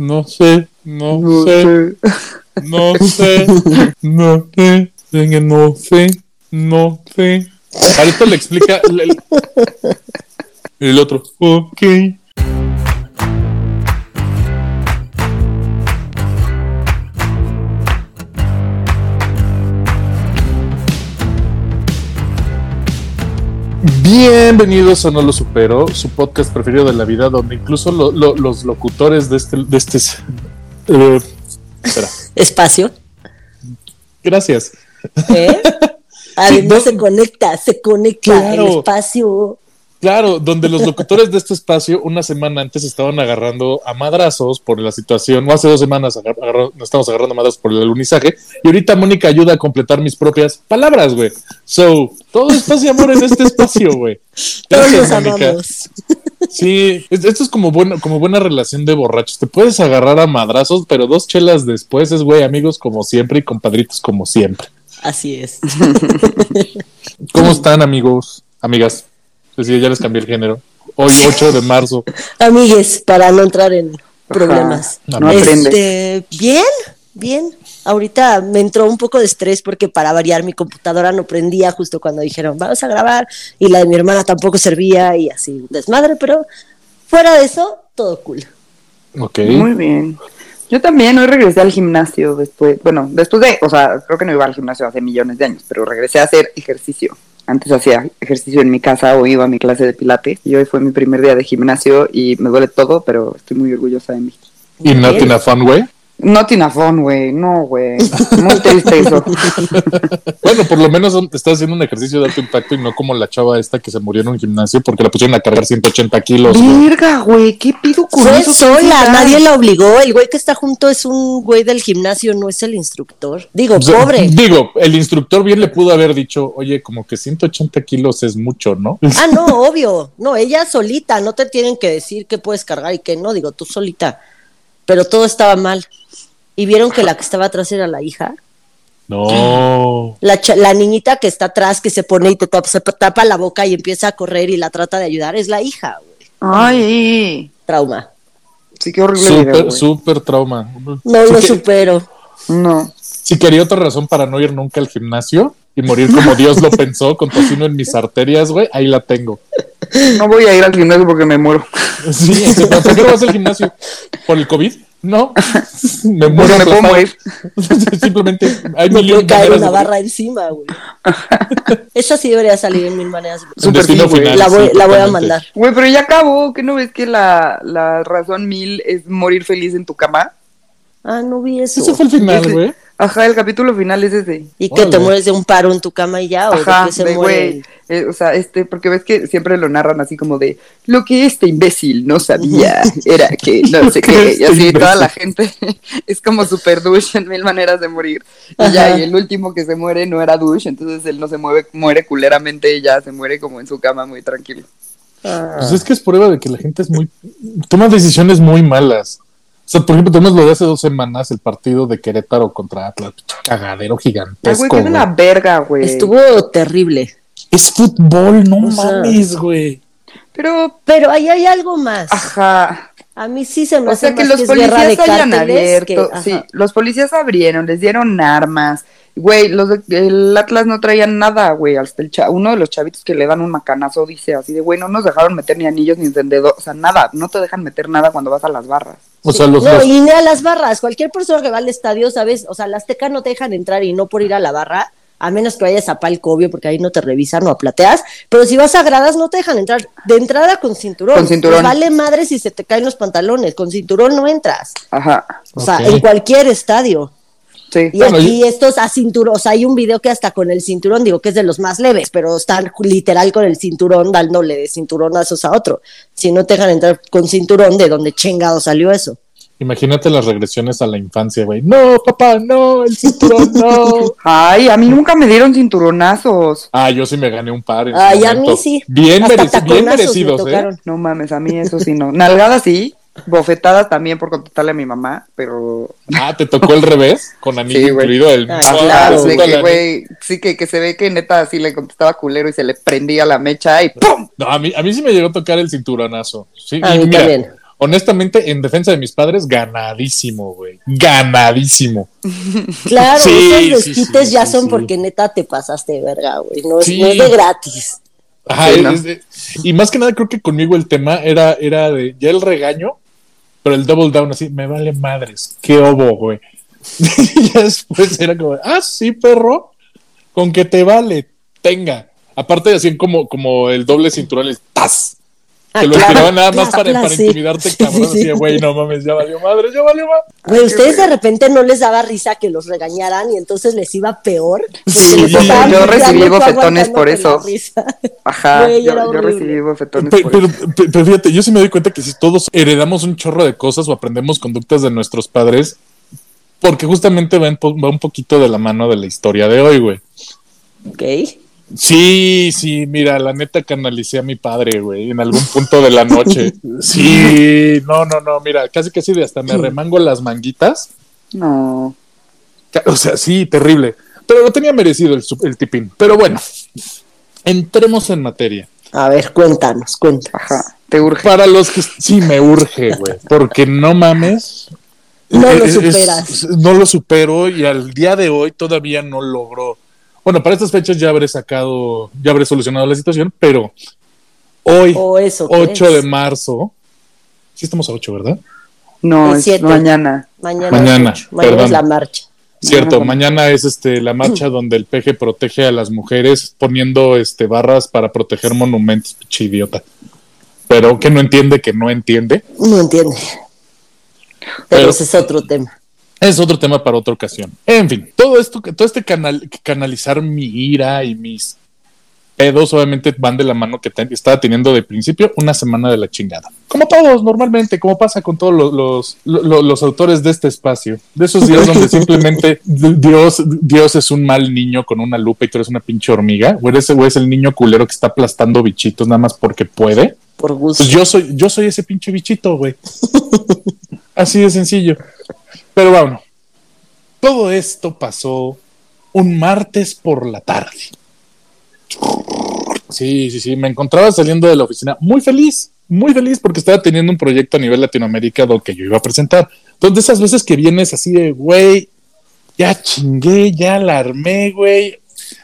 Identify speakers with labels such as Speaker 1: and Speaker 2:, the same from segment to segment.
Speaker 1: no sé, no, sé, no sé, no sé, no sé, no sé. Ahorita le explica el, el otro, ok. Bienvenidos a No Lo Supero, su podcast preferido de la vida, donde incluso lo- lo- los locutores de este, de este eh,
Speaker 2: Espacio.
Speaker 1: gracias.
Speaker 2: ¿eh? Además
Speaker 1: no.
Speaker 2: se conecta, se conecta
Speaker 1: Claro.
Speaker 2: el espacio.
Speaker 1: Claro, donde los locutores de este espacio una semana antes estaban agarrando a madrazos por la situación, o hace dos semanas agar- agarró- nos estamos agarrando a madrazos por el alunizaje, y ahorita Mónica ayuda a completar mis propias palabras, güey. So, todo es paz y amor en este espacio, güey.
Speaker 2: Todos
Speaker 1: Gracias,
Speaker 2: los
Speaker 1: Mónica. Sí, es- esto es como buena, como buena relación de borrachos. Te puedes agarrar a madrazos, pero dos chelas después es, güey, amigos como siempre y compadritos como siempre.
Speaker 2: Así es.
Speaker 1: ¿Cómo están, amigos? Amigas. Pues sí, ya les cambié el género. Hoy, 8 de marzo.
Speaker 2: Amigues, para no entrar en problemas.
Speaker 1: No
Speaker 3: No.
Speaker 2: Este, bien, bien. Ahorita me entró un poco de estrés porque para variar mi computadora no prendía justo cuando dijeron vamos a grabar y la de mi hermana tampoco servía y así desmadre, pero fuera de eso, todo cool.
Speaker 1: Ok.
Speaker 3: Muy bien. Yo también hoy regresé al gimnasio después, bueno, después de, o sea, creo que no iba al gimnasio hace millones de años, pero regresé a hacer ejercicio. Antes hacía ejercicio en mi casa o iba a mi clase de pilates y hoy fue mi primer día de gimnasio y me duele todo, pero estoy muy orgullosa de mí.
Speaker 1: Y not in a fun way.
Speaker 3: Not in a phone, güey, no, güey. Muy triste eso.
Speaker 1: Bueno, por lo menos te estás haciendo un ejercicio de alto impacto y no como la chava esta que se murió en un gimnasio porque la pusieron a cargar 180 kilos.
Speaker 3: Verga, güey, ¿qué pido con
Speaker 2: Fue
Speaker 3: eso?
Speaker 2: sola,
Speaker 3: ¿Qué
Speaker 2: nadie la obligó. El güey que está junto es un güey del gimnasio, no es el instructor. Digo,
Speaker 1: O sea,
Speaker 2: pobre.
Speaker 1: Digo, el instructor bien le pudo haber dicho, oye, como que 180 kilos es mucho, ¿no?
Speaker 2: Ah, no, obvio. No, ella solita, no te tienen que decir qué puedes cargar y qué no, digo, tú solita. Pero todo estaba mal. Y vieron que la que estaba atrás era la hija.
Speaker 1: No.
Speaker 2: La, la niñita que está atrás, que se pone y te tapa, se tapa la boca y empieza a correr y la trata de ayudar, es la hija, güey.
Speaker 3: Ay,
Speaker 2: Trauma.
Speaker 3: sí, qué horrible
Speaker 1: Súper, trauma.
Speaker 2: No
Speaker 1: Sí
Speaker 2: lo
Speaker 1: que-
Speaker 2: supero.
Speaker 3: No.
Speaker 1: Si quería otra razón para no ir nunca al gimnasio y morir como Dios lo pensó, con tocino en mis arterias, güey, ahí la tengo.
Speaker 3: No voy a ir al gimnasio porque me muero.
Speaker 1: Sí, ¿por qué no vas al gimnasio? ¿Por el COVID? No. Me muero.
Speaker 3: Me puedo morir.
Speaker 1: Simplemente hay
Speaker 2: Me puede
Speaker 1: de
Speaker 2: caer una barra encima, güey. Esa sí debería salir en mil maneras.
Speaker 1: Destino
Speaker 3: sí,
Speaker 1: final,
Speaker 2: La voy,
Speaker 1: sí,
Speaker 2: la voy a mandar.
Speaker 3: Güey, pero ya acabó. ¿Que no ves que la, la razón mil es morir feliz en tu cama?
Speaker 2: Ah, no vi eso.
Speaker 1: Ese fue el final, güey.
Speaker 3: Ajá, el capítulo final es ese.
Speaker 2: ¿Y que te mueres de un paro en tu cama y ya? ¿O
Speaker 3: Ajá,
Speaker 2: de se
Speaker 3: güey. eh, o sea, este, porque ves que siempre lo narran así como de lo que este imbécil no sabía era que no sé qué. Y
Speaker 1: Este
Speaker 3: así toda la gente es como super douche en mil maneras de morir. Y
Speaker 2: Ajá.
Speaker 3: ya, y el último que se muere no era douche, entonces él no se mueve, muere culeramente y ya se muere como en su cama muy tranquilo.
Speaker 2: Ah.
Speaker 1: Pues es que es prueba de que la gente es muy. toma decisiones muy malas. O sea, por ejemplo, tenemos lo de hace dos semanas, el partido de Querétaro contra Atlas. Cagadero
Speaker 3: Ay,
Speaker 1: gigantesco.
Speaker 3: güey, qué de la verga, güey.
Speaker 2: Estuvo terrible.
Speaker 1: Es fútbol, no
Speaker 2: O sea,
Speaker 1: mames, güey.
Speaker 3: Pero,
Speaker 2: Pero ahí hay algo más.
Speaker 3: ajá.
Speaker 2: A mí sí se me
Speaker 3: O
Speaker 2: hace
Speaker 3: sea, que
Speaker 2: más
Speaker 3: los
Speaker 2: es guerra de
Speaker 3: policías hayan abierto.
Speaker 2: que-
Speaker 3: sí, los policías abrieron, les dieron armas. Güey, los de- el Atlas no traían nada, güey. Hasta el cha- uno de los chavitos que le dan un macanazo dice así de, güey, no nos dejaron meter ni anillos ni encendedor. O sea, nada, no te dejan meter nada cuando vas a las barras.
Speaker 1: O sea, los,
Speaker 2: no,
Speaker 1: los-
Speaker 2: y ni a las barras. Cualquier persona que va al estadio, ¿sabes? O sea, las Azteca no te dejan entrar y no por ir a la barra, a menos que vayas a palco, obvio, porque ahí no te revisan o a plateas. Pero si vas a gradas, no te dejan entrar. De entrada con cinturón.
Speaker 3: Con cinturón.
Speaker 2: Vale madre si se te caen los pantalones. Con cinturón no entras.
Speaker 3: Ajá.
Speaker 2: O sea, en cualquier estadio.
Speaker 3: Sí.
Speaker 2: Y
Speaker 1: Bueno,
Speaker 2: aquí estos a cinturón, o sea, hay un video que hasta con el cinturón, digo que es de los más leves, pero están literal con el cinturón dándole de cinturonazos a otro. Si no te dejan entrar con cinturón, ¿de dónde chingado salió eso?
Speaker 1: Imagínate las regresiones a la infancia, güey. No, papá, no, el cinturón, no.
Speaker 3: Ay, a mí nunca me dieron cinturonazos.
Speaker 1: Ah, yo sí me gané un par. en
Speaker 2: Ay, a mí sí.
Speaker 1: Bien, mereci- bien
Speaker 2: me
Speaker 1: merecidos, ¿eh?
Speaker 3: No mames, a mí eso sí no. Nalgadas sí, bofetadas también por contestarle a mi mamá, pero
Speaker 1: Ah, te tocó el revés, con anillo
Speaker 3: Sí, güey.
Speaker 1: incluido. El...
Speaker 2: Ah, claro.
Speaker 3: de que,
Speaker 1: la-
Speaker 3: güey, sí, que, que se ve que neta así le contestaba culero y se le prendía la mecha y ¡pum!
Speaker 1: No, a mí, a mí sí me llegó a tocar el cinturonazo. Sí,
Speaker 2: A mí
Speaker 1: mira,
Speaker 2: también.
Speaker 1: Honestamente, en defensa de mis padres, ganadísimo, güey. Ganadísimo.
Speaker 2: Claro,
Speaker 1: Sí,
Speaker 2: esos desquites
Speaker 1: sí,
Speaker 2: ya
Speaker 1: sí,
Speaker 2: son
Speaker 1: sí.
Speaker 2: porque neta te pasaste de verga, güey. No, es-
Speaker 1: Sí.
Speaker 2: no es de gratis.
Speaker 1: Ajá,
Speaker 3: Sí,
Speaker 1: es-
Speaker 3: ¿no?
Speaker 1: es de- y más que nada creo que conmigo el tema era, era de ya el regaño, pero el double down así, me vale madres, qué obo, güey. y ya después era como, ah, sí, perro, con que te vale, tenga. Aparte de así como, como el doble cinturón, el tas.
Speaker 2: Ah,
Speaker 1: que lo
Speaker 2: claro,
Speaker 1: tiraban nada más
Speaker 2: claro,
Speaker 1: para, intimidarte,
Speaker 2: Sí,
Speaker 1: cabrón.
Speaker 2: sí,
Speaker 1: Así de,
Speaker 2: sí.
Speaker 1: güey, no mames, ya valió madre, ya valió madre.
Speaker 2: Güey, ustedes de repente no les daba risa que los regañaran y entonces les iba peor. les
Speaker 3: yo recibí bofetones por eso. Ajá,
Speaker 2: Güey,
Speaker 3: yo,
Speaker 2: era
Speaker 3: yo recibí bofetones
Speaker 1: Pe-
Speaker 3: por
Speaker 1: Pero,
Speaker 3: eso.
Speaker 1: pe- pero fíjate, yo sí me doy cuenta que si todos heredamos un chorro de cosas o aprendemos conductas de nuestros padres, porque justamente va, en va un poquito de la mano de la historia de hoy, güey.
Speaker 2: Ok.
Speaker 1: Sí, sí, mira, la neta canalicé a mi padre, güey, en algún punto de la noche. Sí, no, no, no, mira, casi casi de hasta me remango las manguitas.
Speaker 3: No.
Speaker 1: O sea, sí, terrible. Pero lo tenía merecido el, tipín. Pero bueno, entremos en materia.
Speaker 2: A ver, cuéntanos, cuéntanos.
Speaker 3: Ajá. Te urge.
Speaker 1: Para los que sí me urge, güey, porque no mames.
Speaker 2: No lo
Speaker 1: Es- es-
Speaker 2: superas.
Speaker 1: no lo supero y al día de hoy todavía no logro. Bueno, para estas fechas ya habré sacado, ya habré solucionado la situación, pero hoy,
Speaker 2: O eso.
Speaker 1: 8
Speaker 2: crees.
Speaker 1: de marzo, sí estamos a 8, ¿verdad?
Speaker 3: No, es
Speaker 2: siete.
Speaker 3: mañana.
Speaker 2: Mañana,
Speaker 1: Mañana,
Speaker 2: es. Mañana es la marcha.
Speaker 1: Cierto,
Speaker 3: Mañana.
Speaker 1: mañana es este la marcha donde el peje protege a las mujeres poniendo este barras para proteger monumentos, pinche idiota. Pero que no entiende que no entiende.
Speaker 2: No entiende. Pero,
Speaker 1: Pero-
Speaker 2: ese es otro tema.
Speaker 1: Es otro tema para otra ocasión. En fin, todo esto, todo este canal, canalizar mi ira y mis pedos, obviamente van de la mano que estaba teniendo de principio una semana de la chingada. Como todos, normalmente, como pasa con todos los, los, lo- los autores de este espacio. De esos días donde simplemente Dios, Dios es un mal niño con una lupa y tú eres una pinche hormiga. O eres, o es el niño culero que está aplastando bichitos nada más porque puede.
Speaker 2: Por gusto.
Speaker 1: Pues yo soy, yo soy ese pinche bichito, güey. Así de sencillo. Pero bueno, todo esto pasó un martes por la tarde. Sí, sí, sí. Me encontraba saliendo de la oficina muy feliz, muy feliz porque estaba teniendo un proyecto a nivel Latinoamérica lo que yo iba a presentar. Entonces, esas veces que vienes así de, güey, ya chingué, ya la armé, güey.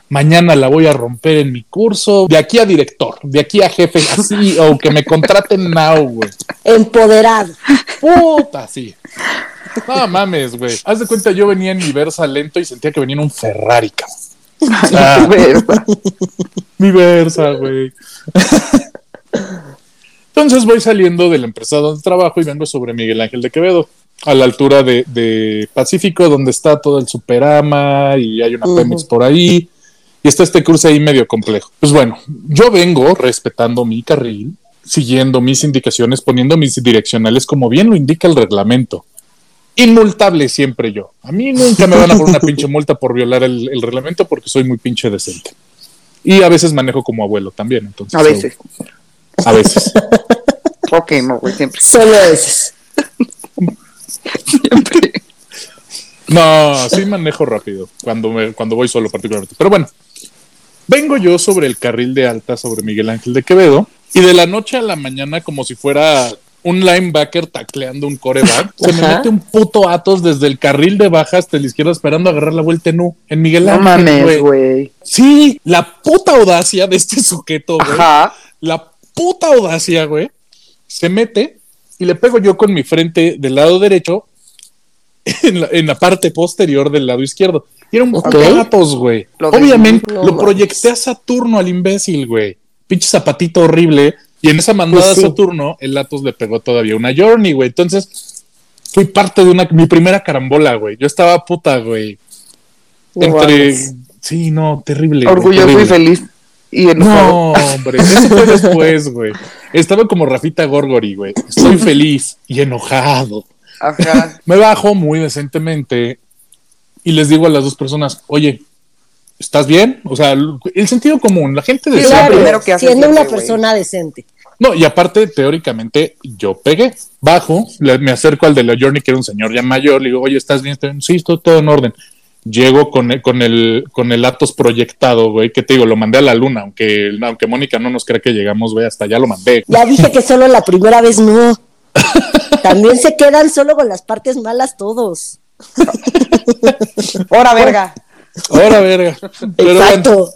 Speaker 1: Mañana la voy a romper en mi curso. De aquí a director, de aquí a jefe, así, o que me contraten now, güey.
Speaker 2: Empoderado.
Speaker 1: Puta, sí. No mames, güey. Haz de cuenta, yo venía en mi Versa lento y sentía que venía en un Ferrari, cabrón. Ah,
Speaker 3: Versa.
Speaker 1: mi Versa, güey. Entonces voy saliendo de la empresa donde trabajo y vengo sobre Miguel Ángel de Quevedo, a la altura de, de Pacífico, donde está todo el Superama y hay una. Pemex por ahí. Y está este cruce ahí medio complejo. Pues bueno, yo vengo respetando mi carril, siguiendo mis indicaciones, poniendo mis direccionales como bien lo indica el reglamento. Inmultable siempre yo. A mí nunca me van a poner una pinche multa por violar el, el reglamento porque soy muy pinche decente. Y a veces manejo como abuelo también. Entonces,
Speaker 3: A veces.
Speaker 1: A veces.
Speaker 3: Ok, no, güey, siempre.
Speaker 2: Solo esos.
Speaker 3: Siempre.
Speaker 1: No, sí manejo rápido cuando, me- cuando voy solo particularmente. Pero bueno, vengo yo sobre el carril de alta sobre Miguel Ángel de Quevedo y de la noche a la mañana como si fuera un linebacker tacleando un coreback, se me mete un puto Atos desde el carril de baja hasta la izquierda esperando agarrar la vuelta en U en Miguel
Speaker 3: No
Speaker 1: Ángel,
Speaker 3: mames,
Speaker 1: güey. Sí, la puta audacia de este sujeto, güey.
Speaker 3: Ajá.
Speaker 1: La puta audacia, güey. Se mete y le pego yo con mi frente del lado derecho en la, en la parte posterior del lado izquierdo. Y era un
Speaker 2: Ok.
Speaker 1: puto Atos, güey. Obviamente
Speaker 2: No
Speaker 1: lo proyecté a Saturno al imbécil, güey. Pinche zapatito horrible. Y en esa mandada
Speaker 2: Pues sí.
Speaker 1: a Saturno, el Atos le pegó todavía una Journey, güey. Entonces, fui parte de una, mi primera carambola, güey. Yo estaba puta, güey. Entre. Sí, no, terrible.
Speaker 3: Orgulloso y feliz. Y enojado.
Speaker 1: No, hombre, eso fue después, güey. Estaba como Rafita Gorgori, güey. Estoy feliz y enojado.
Speaker 3: Ajá.
Speaker 1: Me bajo muy decentemente y les digo a las dos personas, oye, ¿estás bien? O sea, el sentido común, la gente
Speaker 3: lo
Speaker 2: Claro,
Speaker 3: primero que hace
Speaker 2: siendo una
Speaker 3: siempre,
Speaker 2: persona decente.
Speaker 1: no, y aparte, teóricamente, yo pegué, bajo, le- me acerco al de la Journey, que era un señor ya mayor, le digo, oye, ¿estás bien? ¿Estás bien? Sí, estoy todo en orden. Llego con el, con el, con el Atos proyectado, güey, que te digo, lo mandé a la luna, aunque, aunque Mónica no nos crea que llegamos, güey, hasta allá lo mandé.
Speaker 2: Ya dije que solo la primera vez no. También se quedan solo con las partes malas todos.
Speaker 3: Hora verga.
Speaker 1: Ahora verga. Pero bueno,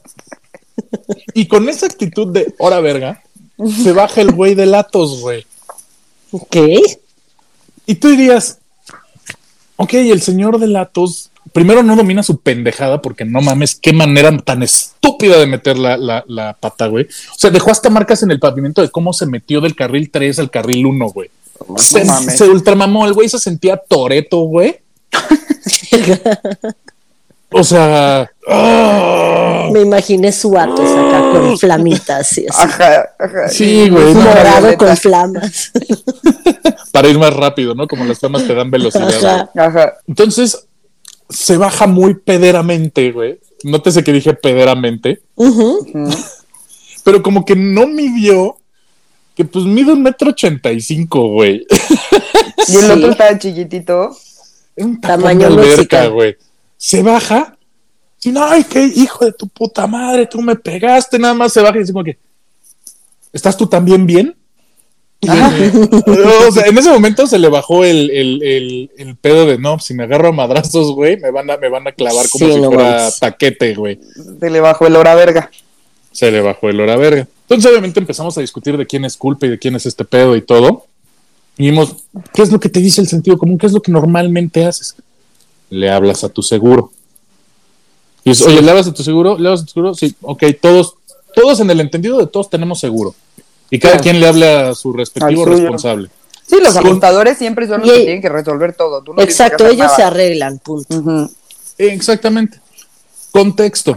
Speaker 1: y con esa actitud de hora verga, se baja el güey de Latos, güey.
Speaker 2: Ok.
Speaker 1: Y tú dirías, ok, el señor de Latos, primero no domina su pendejada porque no mames, qué manera tan estúpida de meter la, la, la pata, güey. O sea, dejó hasta marcas en el pavimento de cómo se metió del carril 3 al carril 1, güey. Se, se ultramamó, el güey se sentía toreto, güey. O sea, ¡ah!
Speaker 2: Me imaginé su Atos acá con flamitas y así.
Speaker 3: Ajá, ajá.
Speaker 1: Sí, güey, no,
Speaker 2: Morado con flamas.
Speaker 1: para ir más rápido, ¿no? Como las flamas te dan velocidad.
Speaker 2: Ajá.
Speaker 3: Ajá.
Speaker 1: Entonces, se baja muy pederamente, güey. Nótese que dije pederamente.
Speaker 2: Ujú.
Speaker 1: pero como que no midió que pues mide un metro ochenta y cinco, güey.
Speaker 3: Y el
Speaker 2: Sí.
Speaker 3: otro estaba chiquitito.
Speaker 1: Un
Speaker 2: Tamaño
Speaker 1: de alberca,
Speaker 2: música.
Speaker 1: güey. Se baja. Y no, ay, qué hijo de tu puta madre, tú me pegaste, nada más se baja y dice como que, ¿estás tú también bien? o sea, en ese momento se le bajó el, el, el, el pedo de no, si me agarro a madrazos, güey, me van a, me van a clavar como
Speaker 2: Sí,
Speaker 1: si
Speaker 2: no
Speaker 1: fuera
Speaker 2: mames.
Speaker 1: taquete, güey.
Speaker 3: Se le bajó el hora verga.
Speaker 1: Se le bajó el hora verga. Entonces, obviamente, empezamos a discutir de quién es culpa y de quién es este pedo y todo. Y vimos, ¿qué es lo que te dice el sentido común? ¿Qué es lo que normalmente haces? Le hablas a tu seguro. Y dices, oye, ¿le hablas a tu seguro? ¿Le hablas a tu seguro? Sí, ok, todos, todos en el entendido de todos tenemos seguro. Y cada
Speaker 3: Claro.
Speaker 1: quien le habla a su respectivo responsable.
Speaker 3: Sí, los ajustadores siempre son los
Speaker 2: Y-
Speaker 3: que tienen que resolver todo. Tú no
Speaker 2: Exacto, ellos
Speaker 3: nada.
Speaker 2: se arreglan, punto.
Speaker 1: Exactamente. Contexto.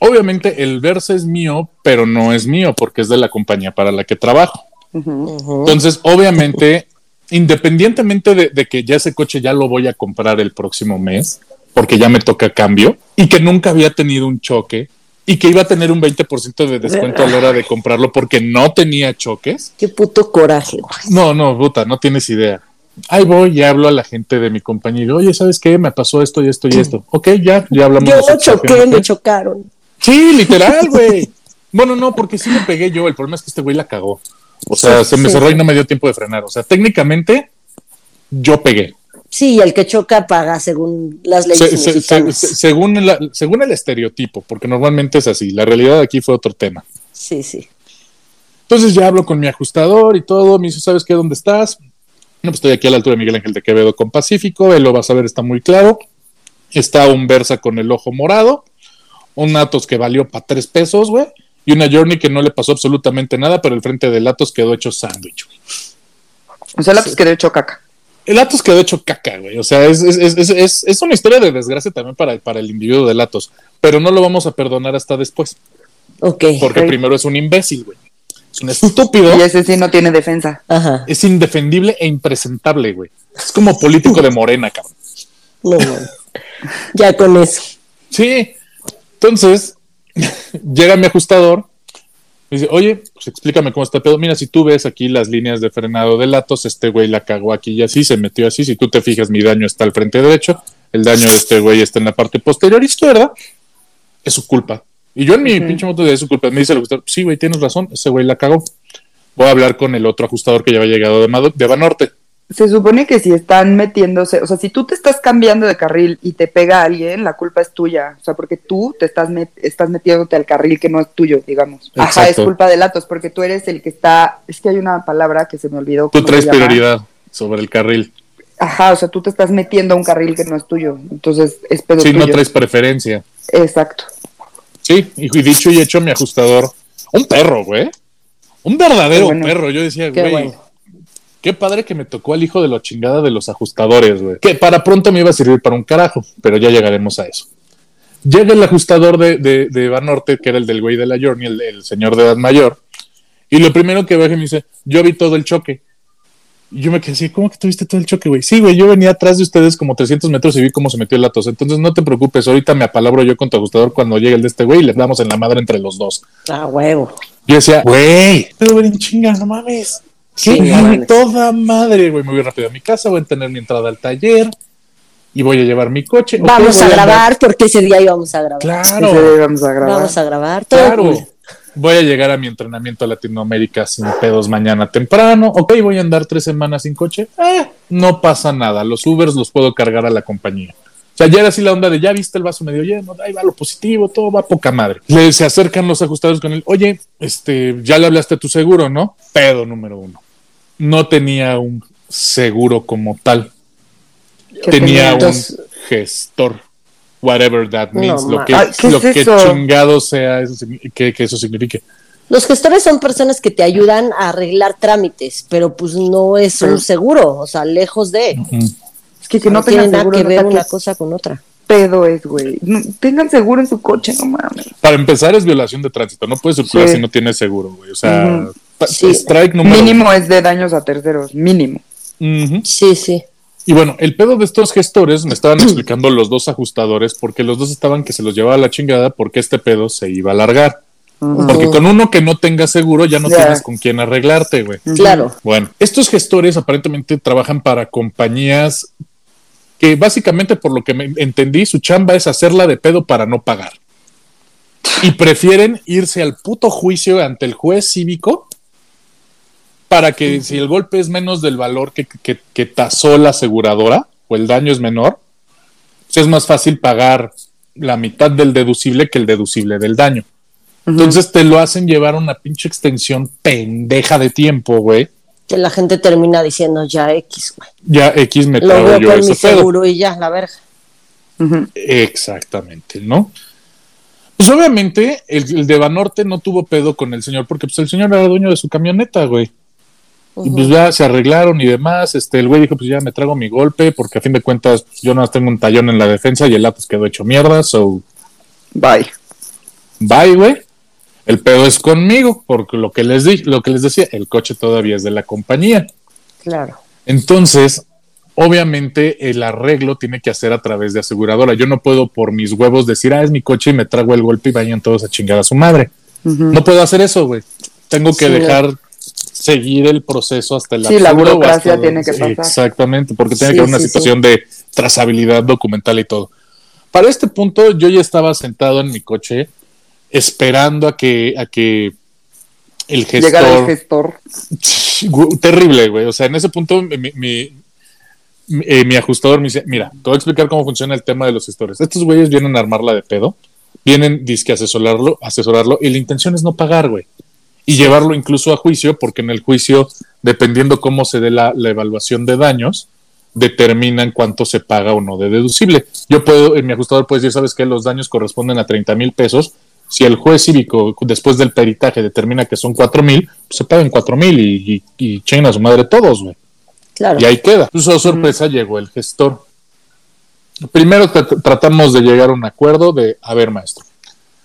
Speaker 1: Obviamente el verse es mío, pero no es mío porque es de la compañía para la que trabajo. Entonces, obviamente, independientemente de, de que ya ese coche ya lo voy a comprar el próximo mes, porque ya me toca cambio, y que nunca había tenido un choque, y que iba a tener un 20% de descuento a la hora de comprarlo porque no tenía choques.
Speaker 2: Qué puto coraje, güey.
Speaker 1: No, no, puta, no tienes idea. Ahí voy y hablo a la gente de mi compañía y digo, oye, ¿sabes qué? Me pasó esto y esto y esto. Ok, ya, ya hablamos.
Speaker 2: Yo
Speaker 1: nosotros,
Speaker 2: choqué, me chocaron.
Speaker 1: Sí, literal, güey. bueno, no, porque sí me pegué yo. El problema es que este güey la cagó. O sea,
Speaker 2: Sí,
Speaker 1: se me
Speaker 2: sí.
Speaker 1: cerró y no me dio tiempo de frenar. O sea, técnicamente, yo pegué.
Speaker 2: Sí, el que choca paga según las leyes
Speaker 1: Se- se- se-
Speaker 2: mexicanas.
Speaker 1: se- según, la- según el estereotipo, porque normalmente es así. La realidad aquí fue otro tema.
Speaker 2: Sí, sí.
Speaker 1: Entonces ya hablo con mi ajustador y todo. Me dice, ¿sabes qué? ¿Dónde estás? No, pues estoy aquí a la altura de Miguel Ángel de Quevedo con Pacífico. Él lo vas a ver, está muy claro. Está un Versa con el ojo morado. Un Atos que valió para tres pesos, güey. Y una Journey que no le pasó absolutamente nada, pero el frente del Atos quedó hecho sándwich, güey.
Speaker 3: O sea, la pues quedó hecho caca.
Speaker 1: El Atos quedó hecho caca, güey. O sea, es, es, es, es- una historia de desgracia también para, para el individuo del Atos. Pero no lo vamos a perdonar hasta después.
Speaker 2: Ok.
Speaker 1: Porque primero es un imbécil, güey. Es un estúpido.
Speaker 3: Y ese sí no tiene defensa.
Speaker 2: Ajá.
Speaker 1: es indefendible e impresentable, güey. Es como político de Morena, cabrón.
Speaker 2: No, no. Ya con eso.
Speaker 1: Sí. Entonces, llega mi ajustador. Me dice, oye, pues explícame cómo está el pedo. Mira, si tú ves aquí las líneas de frenado de Latos, este güey la cagó aquí y así, se metió así. Si tú te fijas, mi daño está al frente derecho, el daño de este güey está en la parte posterior izquierda. Es su culpa. Y yo en mi pinche moto de es su culpa. Me dice el ajustador, sí, güey, tienes razón, ese güey la cagó. Voy a hablar con el otro ajustador que ya había llegado de, Mado- de Banorte.
Speaker 3: Se supone que si están metiéndose, o sea, si tú te estás cambiando de carril y te pega a alguien, la culpa es tuya. O sea, porque tú te estás, met- estás metiéndote al carril que no es tuyo, digamos. Ajá, es culpa de Latos, porque tú eres el que está. Es que hay una palabra que se me olvidó.
Speaker 1: Tú traes prioridad sobre el carril.
Speaker 3: Ajá, o sea, tú te estás metiendo a un carril que no es tuyo. Entonces, es pedo
Speaker 1: Sí,
Speaker 3: tuyo.
Speaker 1: no traes preferencia.
Speaker 3: Exacto.
Speaker 1: Sí, y dicho y hecho, mi ajustador, un perro, güey. Un verdadero
Speaker 3: bueno.
Speaker 1: perro. Yo decía, güey,
Speaker 2: bueno.
Speaker 1: Qué padre que me tocó al hijo de la chingada de los ajustadores, güey. Que para pronto me iba a servir para un carajo, pero ya llegaremos a eso. Llega el ajustador de, de, de Banorte, que era el del güey de la Journey, el, el señor de edad mayor, y lo primero que ve que me dice, yo vi todo el choque. Y yo me quedé así, ¿cómo que tuviste todo el choque, güey? Sí, güey, yo venía atrás de ustedes como 300 metros y vi cómo se metió el atos. Entonces no te preocupes, ahorita me apalabro yo con tu ajustador cuando llegue el de este güey y le damos en la madre entre los dos.
Speaker 2: Ah, huevo.
Speaker 1: Yo decía, güey, pero ver en chinga, no mames.
Speaker 2: Sí,
Speaker 1: toda madre, güey. Me voy rápido a mi casa, voy a tener mi entrada al taller y voy a llevar mi coche.
Speaker 2: Vamos a grabar porque ese día íbamos a grabar.
Speaker 1: Claro,
Speaker 3: Ese día vamos a grabar.
Speaker 2: Vamos a grabar. Todo
Speaker 1: claro.
Speaker 2: cool.
Speaker 1: voy a llegar a mi entrenamiento a Latinoamérica sin pedos mañana temprano. Ok, voy a andar tres semanas sin coche. Eh, no pasa nada. Los Ubers los puedo cargar a la compañía. O sea, ya era así la onda de ya viste el vaso medio lleno, ahí va lo positivo, todo va poca madre. Le se acercan los ajustadores con él. Oye, este, ya le hablaste a tu seguro, ¿no? Pedo número uno. No tenía un seguro como tal. Tenía un gestor whatever that means, lo que, lo que chingado sea eso, que, que, eso signifique.
Speaker 2: Los gestores son personas que te ayudan a arreglar trámites, pero pues no es un seguro, o sea, lejos de.
Speaker 3: Es que, que no, no tiene nada
Speaker 2: que ver una cosa con otra.
Speaker 3: Pedo es, güey. tengan seguro en su coche, no mames.
Speaker 1: Para empezar, es violación de tránsito. No puedes circular si no tienes seguro, güey. O sea, strike
Speaker 3: número. Mínimo es de daños a terceros, mínimo.
Speaker 2: Sí, sí.
Speaker 1: Y bueno, el pedo de estos gestores me estaban explicando los dos ajustadores porque los dos estaban que se los llevaba a la chingada porque este pedo se iba a alargar. Porque con uno que no tenga seguro ya no tienes con quién arreglarte, güey.
Speaker 2: Claro.
Speaker 1: Bueno, estos gestores aparentemente trabajan para compañías que básicamente por lo que me entendí su chamba es hacerla de pedo para no pagar. Y prefieren irse al puto juicio ante el juez cívico para que si el golpe es menos del valor que, que, tasó la aseguradora o el daño es menor, pues es más fácil pagar la mitad del deducible que el deducible del daño. Entonces te lo hacen llevar una pinche extensión pendeja de tiempo, güey.
Speaker 2: Que la gente termina diciendo ya X, güey.
Speaker 1: Ya X me trago yo ese mi
Speaker 2: seguro y ya, la verga.
Speaker 1: Exactamente, ¿no? Pues obviamente el, el de Banorte no tuvo pedo con el señor porque pues el señor era dueño de su camioneta, güey. Y pues ya se arreglaron y demás. Este, el güey dijo, pues ya me trago mi golpe, porque a fin de cuentas yo no tengo un tallón en la defensa y el lápiz quedó hecho mierda, so
Speaker 3: bye.
Speaker 1: Bye, güey. El pedo es conmigo, porque lo que les di, lo que les decía, el coche todavía es de la compañía.
Speaker 2: Claro.
Speaker 1: Entonces, obviamente el arreglo tiene que hacer a través de aseguradora. Yo no puedo por mis huevos decir, ah, es mi coche y me trago el golpe y vayan todos a chingar a su madre. No puedo hacer eso, güey. Tengo que dejar seguir el proceso hasta el
Speaker 3: Sí, la burocracia tiene que pasar.
Speaker 1: Exactamente, porque tiene que haber una situación de trazabilidad documental y todo. Para este punto, yo ya estaba sentado en mi coche esperando a que, a que el gestor. Llegara
Speaker 3: el gestor.
Speaker 1: Terrible, güey. O sea, en ese punto mi, mi, eh, mi, ajustador me dice: Mira, te voy a explicar cómo funciona el tema de los gestores. Estos güeyes vienen a armarla de pedo, vienen, disque asesorarlo, asesorarlo, y la intención es no pagar, güey y llevarlo incluso a juicio, porque en el juicio, dependiendo cómo se dé la, evaluación de daños, determinan cuánto se paga o no de deducible. Yo puedo, en mi ajustador puede decir, sabes que los daños corresponden a 30 mil pesos. Si el juez cívico, después del peritaje, determina que son 4 mil, pues se pagan 4 mil y, y, a su madre todos, güey.
Speaker 2: Claro.
Speaker 1: Y ahí queda. Su sorpresa llegó el gestor. Primero tratamos de llegar a un acuerdo de, a ver, maestro,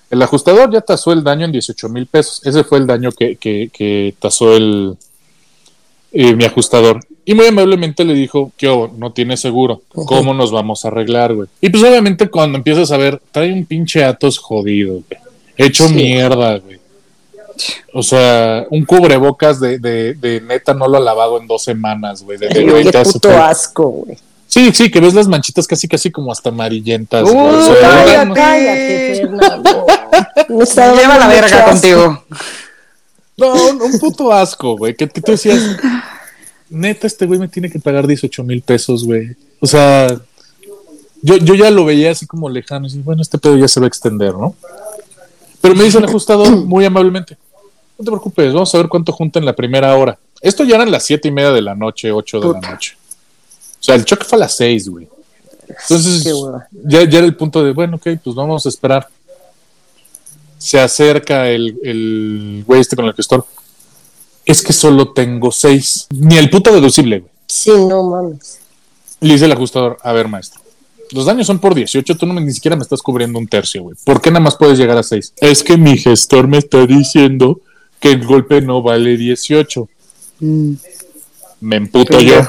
Speaker 1: el ajustador ya tasó el daño en 18 mil pesos. Ese fue el daño que, que, tasó el, eh, mi ajustador. Y muy amablemente le dijo, que no tiene seguro. ¿Cómo nos vamos a arreglar, güey? Y pues obviamente cuando empiezas a ver, trae un pinche Atos jodido, güey. Hecho mierda, güey. O sea, un cubrebocas de, de, de, neta no lo ha lavado en dos semanas, güey. De,
Speaker 2: puto asco, güey.
Speaker 1: Sí, sí, que ves las manchitas casi, casi como hasta amarillentas.
Speaker 3: Uy, cállate, cállate, Fernando. Lleva la verga contigo.
Speaker 1: No, un, puto asco, güey. Que, tú decías, neta, este güey me tiene que pagar 18 mil pesos, güey. O sea, yo, yo ya lo veía así como lejano. Y bueno, este pedo ya se va a extender, ¿no? Pero me dice el ajustador muy amablemente: No te preocupes, vamos a ver cuánto junta en la primera hora. Esto ya eran las siete y media de la noche, ocho de la noche. O sea, el choque fue a las seis, güey. Entonces, ya, ya era el punto de, bueno, ok, pues vamos a esperar. Se acerca el, el güey este con el gestor. Es que solo tengo seis. Ni el puto deducible, güey.
Speaker 2: Sí, no mames.
Speaker 1: Le dice el ajustador, a ver, maestro. Los daños son por 18, tú no me, ni siquiera me estás cubriendo un tercio, güey. ¿Por qué nada más puedes llegar a 6? Es que mi gestor me está diciendo que el golpe no vale 18. Mm. Me emputo yo.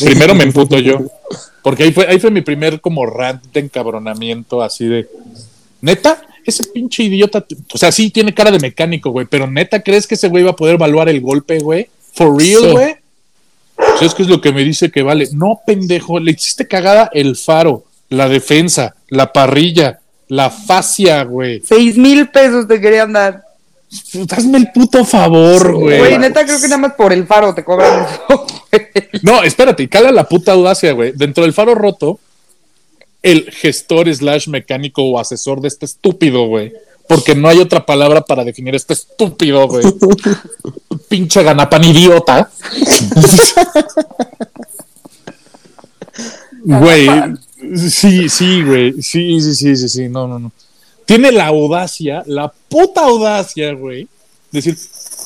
Speaker 1: Primero me emputo yo. Porque ahí fue, ahí fue mi primer como rant de encabronamiento así de. Neta, ese pinche idiota. O sea, sí tiene cara de mecánico, güey. Pero neta, ¿crees que ese güey va a poder evaluar el golpe, güey? For real, güey. Sí. es que es lo que me dice que vale. No, pendejo, le hiciste cagada el faro, la defensa, la parrilla, la fascia, güey.
Speaker 3: Seis mil pesos te querían dar.
Speaker 1: Hazme el puto favor, güey.
Speaker 3: Güey, neta, creo que nada más por el faro te cobran.
Speaker 1: No, espérate, cala la puta audacia, güey. Dentro del faro roto, el gestor slash mecánico o asesor de este estúpido, güey. Porque no hay otra palabra para definir este estúpido, güey. Pinche ganapan idiota. Güey. Sí, sí, güey. Sí, sí, sí, sí, sí. No, no, no. Tiene la audacia, la puta audacia, güey. Decir,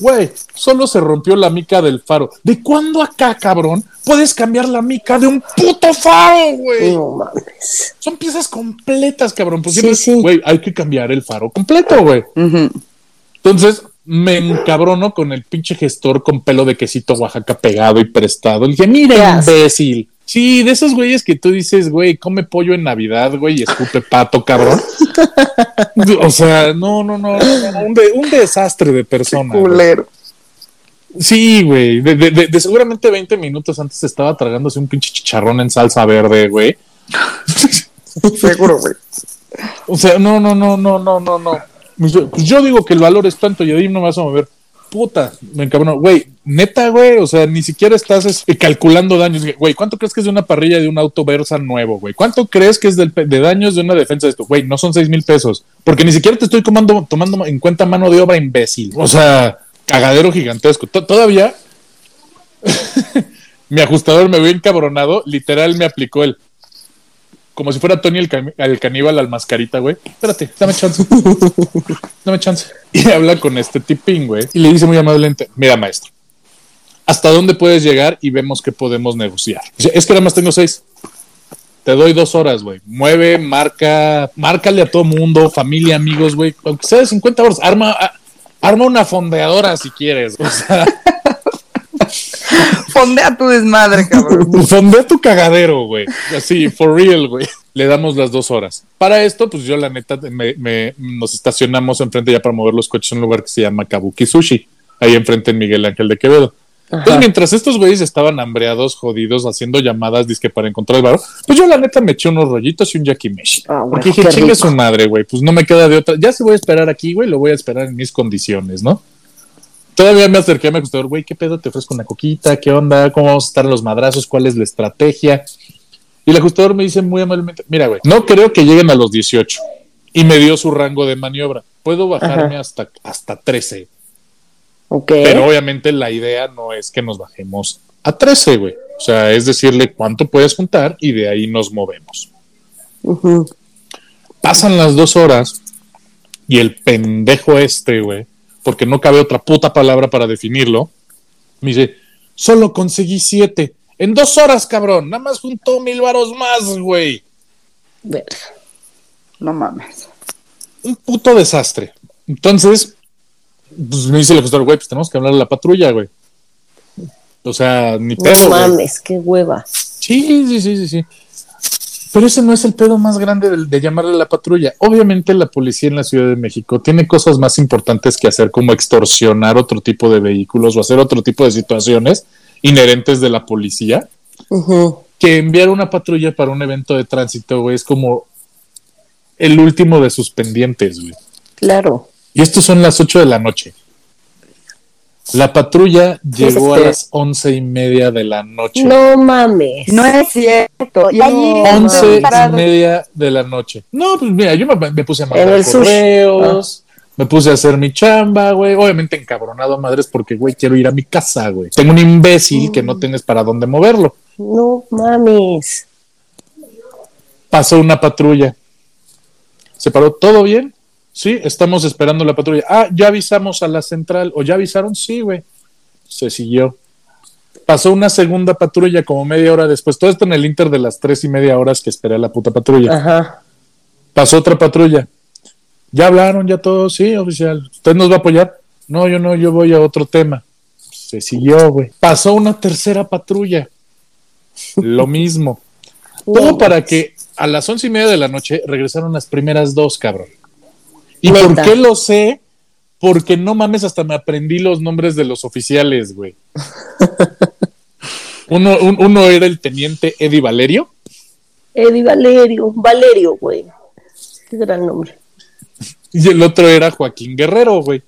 Speaker 1: güey, solo se rompió la mica del faro. ¿De cuándo acá, cabrón? Puedes cambiar la mica de un puto faro, güey.
Speaker 2: No mames.
Speaker 1: Son piezas completas, cabrón. Pues
Speaker 2: Sí,
Speaker 1: siempre,
Speaker 2: sí.
Speaker 1: güey, hay que cambiar el faro completo, güey.
Speaker 3: Ujú.
Speaker 1: Entonces, me encabrono con el pinche gestor con pelo de quesito Oaxaca pegado y prestado. Le dije, mira, imbécil. Sí, de esos güeyes que tú dices, güey, come pollo en Navidad, güey, y escupe pato, cabrón. o sea, no, no, no, un, de- un desastre de persona.
Speaker 3: Culero.
Speaker 1: Sí, güey. De, de- de- de seguramente 20 minutos antes estaba tragándose un pinche chicharrón en salsa verde, güey.
Speaker 3: Seguro, güey.
Speaker 1: O sea, no, no, no, no, no, no, no. Pues yo, pues yo digo que el valor es tanto y ahí no me vas a mover. Puta, me encabronó. Güey, neta, güey, o sea, ni siquiera estás este, calculando daños. Güey, ¿cuánto crees que es de una parrilla de un auto Versa nuevo, güey? ¿Cuánto crees que es del de daños de una defensa de esto? Güey, no son seis mil pesos. Porque ni siquiera te estoy tomando, tomando en cuenta mano de obra imbécil. O sea, cagadero gigantesco. To- Todavía mi ajustador me vio encabronado, literal me aplicó el como si fuera Tony el, el caníbal al mascarita, güey. Espérate, dame chance. dame chance. Y habla con este tipín, güey. Y le dice muy amablemente, mira, maestro, ¿hasta dónde puedes llegar? Y vemos que podemos negociar. Es que nada más tengo seis. Te doy dos horas, güey. Mueve, marca, márcale a todo mundo, familia, amigos, güey. Aunque sea de 50 horas, arma, arma una fondeadora si quieres. O sea,
Speaker 3: Fondea tu desmadre, cabrón.
Speaker 1: Fondea tu cagadero, güey. Así, for real, güey. Le damos las dos horas. Para esto, pues yo la neta me, me- nos estacionamos enfrente ya para mover los coches en un lugar que se llama Kabuki Sushi, ahí enfrente en Miguel Ángel de Quevedo. Entonces, mientras estos güeyes estaban hambreados, jodidos, haciendo llamadas, disque para encontrar el barro, pues yo la neta me eché unos rollitos y un yakimeshi.
Speaker 2: Ah, güey,
Speaker 1: Porque dije, chingue su madre, güey, pues no me queda de otra. Ya se voy a esperar aquí, güey, lo voy a esperar en mis condiciones, ¿no? Todavía me acerqué a mi ajustador, güey, ¿qué pedo? ¿Te ofrezco una coquita? ¿Qué onda? ¿Cómo vamos a estar los madrazos? ¿Cuál es la estrategia? Y el ajustador me dice muy amablemente, mira, güey, no creo que lleguen a los 18. Y me dio su rango de maniobra. Puedo bajarme hasta, hasta 13. Pero obviamente la idea no es que nos bajemos a 13, güey. O sea, es decirle cuánto puedes juntar y de ahí nos movemos. Pasan las dos horas y el pendejo este, güey, porque no cabe otra puta palabra para definirlo, me dice, solo conseguí siete. En dos horas, cabrón. Nada más juntó mil varos más, güey.
Speaker 2: Verga.
Speaker 3: No mames.
Speaker 1: Un puto desastre. Entonces, pues me dice el ajustador, güey, pues tenemos que hablar a la patrulla, güey. O sea, ni
Speaker 2: No
Speaker 1: pedo, güey.
Speaker 2: mames, qué hueva.
Speaker 1: Sí, sí, sí, sí, sí. Pero ese no es el pedo más grande de, de llamarle a la patrulla. Obviamente la policía en la Ciudad de México tiene cosas más importantes que hacer como extorsionar otro tipo de vehículos o hacer otro tipo de situaciones inherentes de la policía que enviar una patrulla para un evento de tránsito, güey, es como el último de sus pendientes, güey.
Speaker 2: Claro.
Speaker 1: Y estos son las 8 de la noche. La patrulla llegó a
Speaker 2: este?
Speaker 1: las once y media de la noche.
Speaker 2: No mames.
Speaker 3: No es cierto. Y allí
Speaker 2: No,
Speaker 1: Once y media de la noche. No, pues mira, yo me, me puse a mandar correos, me puse a hacer mi chamba, güey. Obviamente encabronado a madres porque, güey, quiero ir a mi casa, güey. Tengo un imbécil que no tienes para dónde moverlo.
Speaker 2: No mames.
Speaker 1: Pasó una patrulla. ¿Se paró todo bien? Sí, estamos esperando la patrulla. Ah, ya avisamos a la central. ¿O ya avisaron? Sí, güey. Se siguió. Pasó una segunda patrulla como media hora después. Todo esto en el inter de las tres y media horas que esperé a la puta patrulla.
Speaker 2: Ajá.
Speaker 1: Pasó otra patrulla. Ya hablaron, ya todos. Sí, oficial. ¿Usted nos va a apoyar? No, yo no, yo voy a otro tema. Se siguió, güey. Pasó una tercera patrulla. Lo mismo. Todo para que a las once y media de la noche regresaron las primeras dos, cabrón. ¿Y
Speaker 2: Neta.
Speaker 1: por qué lo sé? Porque no mames, hasta me aprendí los nombres de los oficiales, güey. Uno, un- uno era el teniente Eddie Valerio
Speaker 2: Eddie Valerio. Valerio, güey. Qué gran nombre.
Speaker 1: y el otro era Joaquín Guerrero, güey.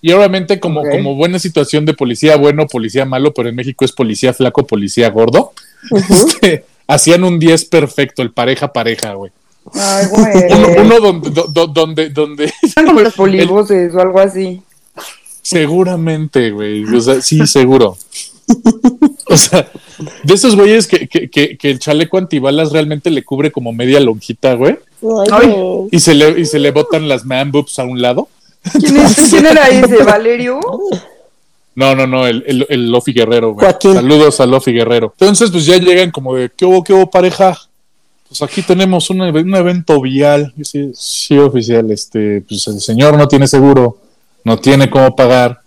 Speaker 1: Y obviamente como, como buena situación de policía bueno, policía malo, pero en México es policía flaco, policía gordo, este, hacían un 10 perfecto, el pareja pareja, güey.
Speaker 3: Ay,
Speaker 1: Uno,
Speaker 3: güey.
Speaker 1: uno donde, do- do- donde, donde
Speaker 3: los polivoces o algo así.
Speaker 1: seguramente, güey, o sea, sí, seguro. O sea, de esos güeyes que, que, que, que el chaleco antibalas realmente le cubre como media lonjita, güey,
Speaker 2: Ay,
Speaker 1: y se le, y se le botan las man boobs a un lado.
Speaker 3: ¿Quién, es- quién era ese? ¿Valerio?
Speaker 1: No, no, no, el, el, el Lofi Guerrero, güey.
Speaker 2: Joaquín.
Speaker 1: Saludos a Lofi Guerrero. Entonces, pues ya llegan como de, ¿qué hubo, qué hubo, pareja? Pues aquí tenemos un, un evento vial. Sí, sí, oficial, este, pues el señor no tiene seguro, no tiene cómo pagar,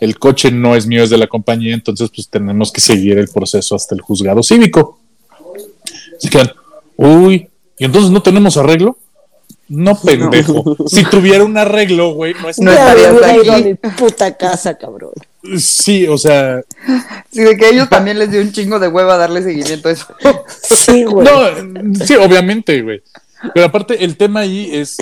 Speaker 1: el coche no es mío, es de la compañía, entonces pues tenemos que seguir el proceso hasta el juzgado cívico. Uy, ¿y entonces no tenemos arreglo? No, pendejo. Si tuviera un arreglo, güey, no es
Speaker 3: No
Speaker 2: hubiera ido a mi puta casa, cabrón.
Speaker 1: Sí, o sea,
Speaker 3: Sí, de que a ellos también les dio un chingo de hueva darle seguimiento a eso.
Speaker 2: Sí, güey.
Speaker 1: No, sí, obviamente, güey. Pero aparte, el tema ahí es.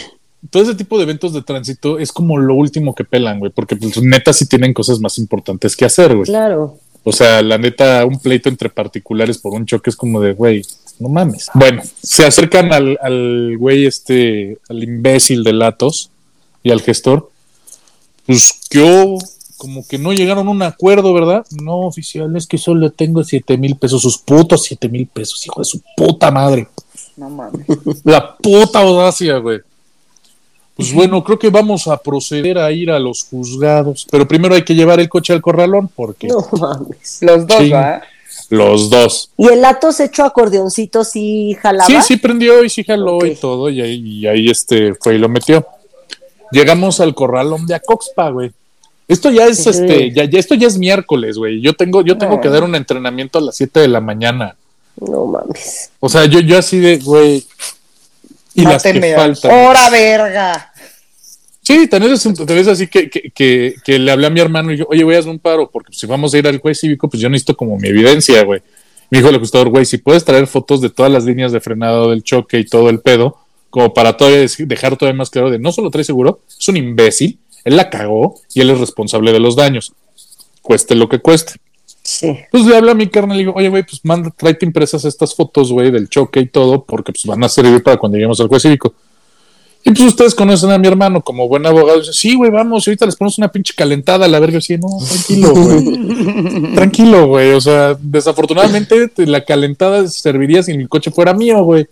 Speaker 1: Todo ese tipo de eventos de tránsito es como lo último que pelan, güey, porque pues, neta sí tienen cosas más importantes que hacer, güey.
Speaker 2: Claro.
Speaker 1: O sea, la neta, un pleito entre particulares por un choque es como de, güey, no mames. Bueno, se acercan al, al güey este, al imbécil de Latos y al gestor. Pues yo, como que no llegaron a un acuerdo, ¿verdad? No, oficial, es que solo tengo siete mil pesos, sus putos siete mil pesos, hijo de su puta madre.
Speaker 3: No mames.
Speaker 1: La puta audacia, güey. Pues bueno, creo que vamos a proceder a ir a los juzgados, pero primero hay que llevar el coche al corralón porque
Speaker 2: No mames.
Speaker 3: Los dos. ¿va?
Speaker 1: Los dos.
Speaker 2: ¿Y el Atos hecho acordeoncitos y jalaba?
Speaker 1: Sí, sí prendió y sí jaló y todo, y ahí, y ahí este fue y lo metió. Llegamos al corralón de Acoxpa, güey. Esto ya es este, ya, ya esto ya es miércoles, güey. Yo tengo, yo tengo que dar un entrenamiento a las 7 de la mañana.
Speaker 2: No mames.
Speaker 1: O sea, yo, yo así de, güey. Y las que faltan.
Speaker 3: ¡Hora verga!
Speaker 1: Sí, también es, así que, que, que, que le hablé a mi hermano y yo, oye, voy a hacer un paro, porque si vamos a ir al juez cívico, pues yo necesito como mi evidencia, güey. Me dijo el ajustador, güey, si puedes traer fotos de todas las líneas de frenado del choque y todo el pedo, como para todavía dejar todavía más claro de no solo trae seguro, es un imbécil, él la cagó y él es responsable de los daños. Cueste lo que cueste.
Speaker 2: Sí.
Speaker 1: Pues le hablo a mi carnal y le digo, oye, güey, pues manda, tráete impresas estas fotos, güey, del choque y todo, porque pues van a servir para cuando lleguemos al juez cívico. Y pues ustedes conocen a mi hermano como buen abogado. Dice, sí, güey, vamos, ahorita les ponemos una pinche calentada a la verga. Así, no, tranquilo, güey. tranquilo, güey. O sea, desafortunadamente te- la calentada serviría si mi coche fuera mío, güey.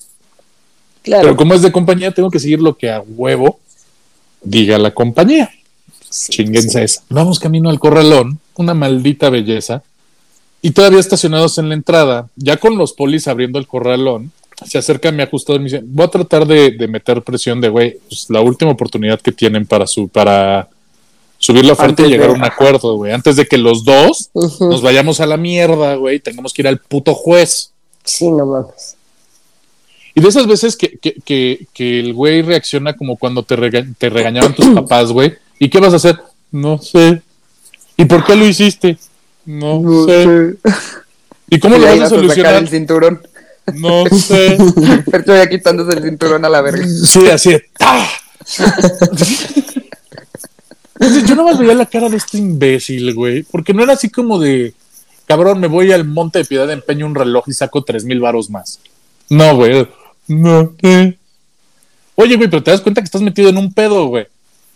Speaker 2: Claro.
Speaker 1: Pero como es de compañía, tengo que seguir lo que a huevo diga la compañía. Chinguense esa. Vamos camino al corralón, una maldita belleza. Y todavía estacionados en la entrada, ya con los polis abriendo el corralón, se acerca mi ajustador y me dice, voy a tratar de, de meter presión de, güey, pues la última oportunidad que tienen para su para subir la oferta
Speaker 3: Antes
Speaker 1: y llegar a un acuerdo, güey. Antes de que los dos nos vayamos a la mierda, güey, y tengamos que ir al puto juez.
Speaker 2: Sí, no mames.
Speaker 1: Y de esas veces que, que, que, que el güey reacciona como cuando te, rega- te regañaban tus papás, güey. ¿Y qué vas a hacer? No sé. ¿Y por qué lo hiciste? No,
Speaker 3: No
Speaker 1: sé.
Speaker 3: sé.
Speaker 1: ¿Y cómo
Speaker 3: Y
Speaker 1: lo vas a solucionar?
Speaker 3: el cinturón.
Speaker 1: No sé.
Speaker 3: Pero ya quitándose el cinturón a la verga.
Speaker 1: Sí, así de ¡ah! Yo nomás veía la cara de este imbécil, güey, porque no era así como de, cabrón, me voy al Monte de Piedad, empeño un reloj y saco tres mil varos más. No, güey. No sé. Oye, güey, pero te das cuenta que estás metido en un pedo, güey.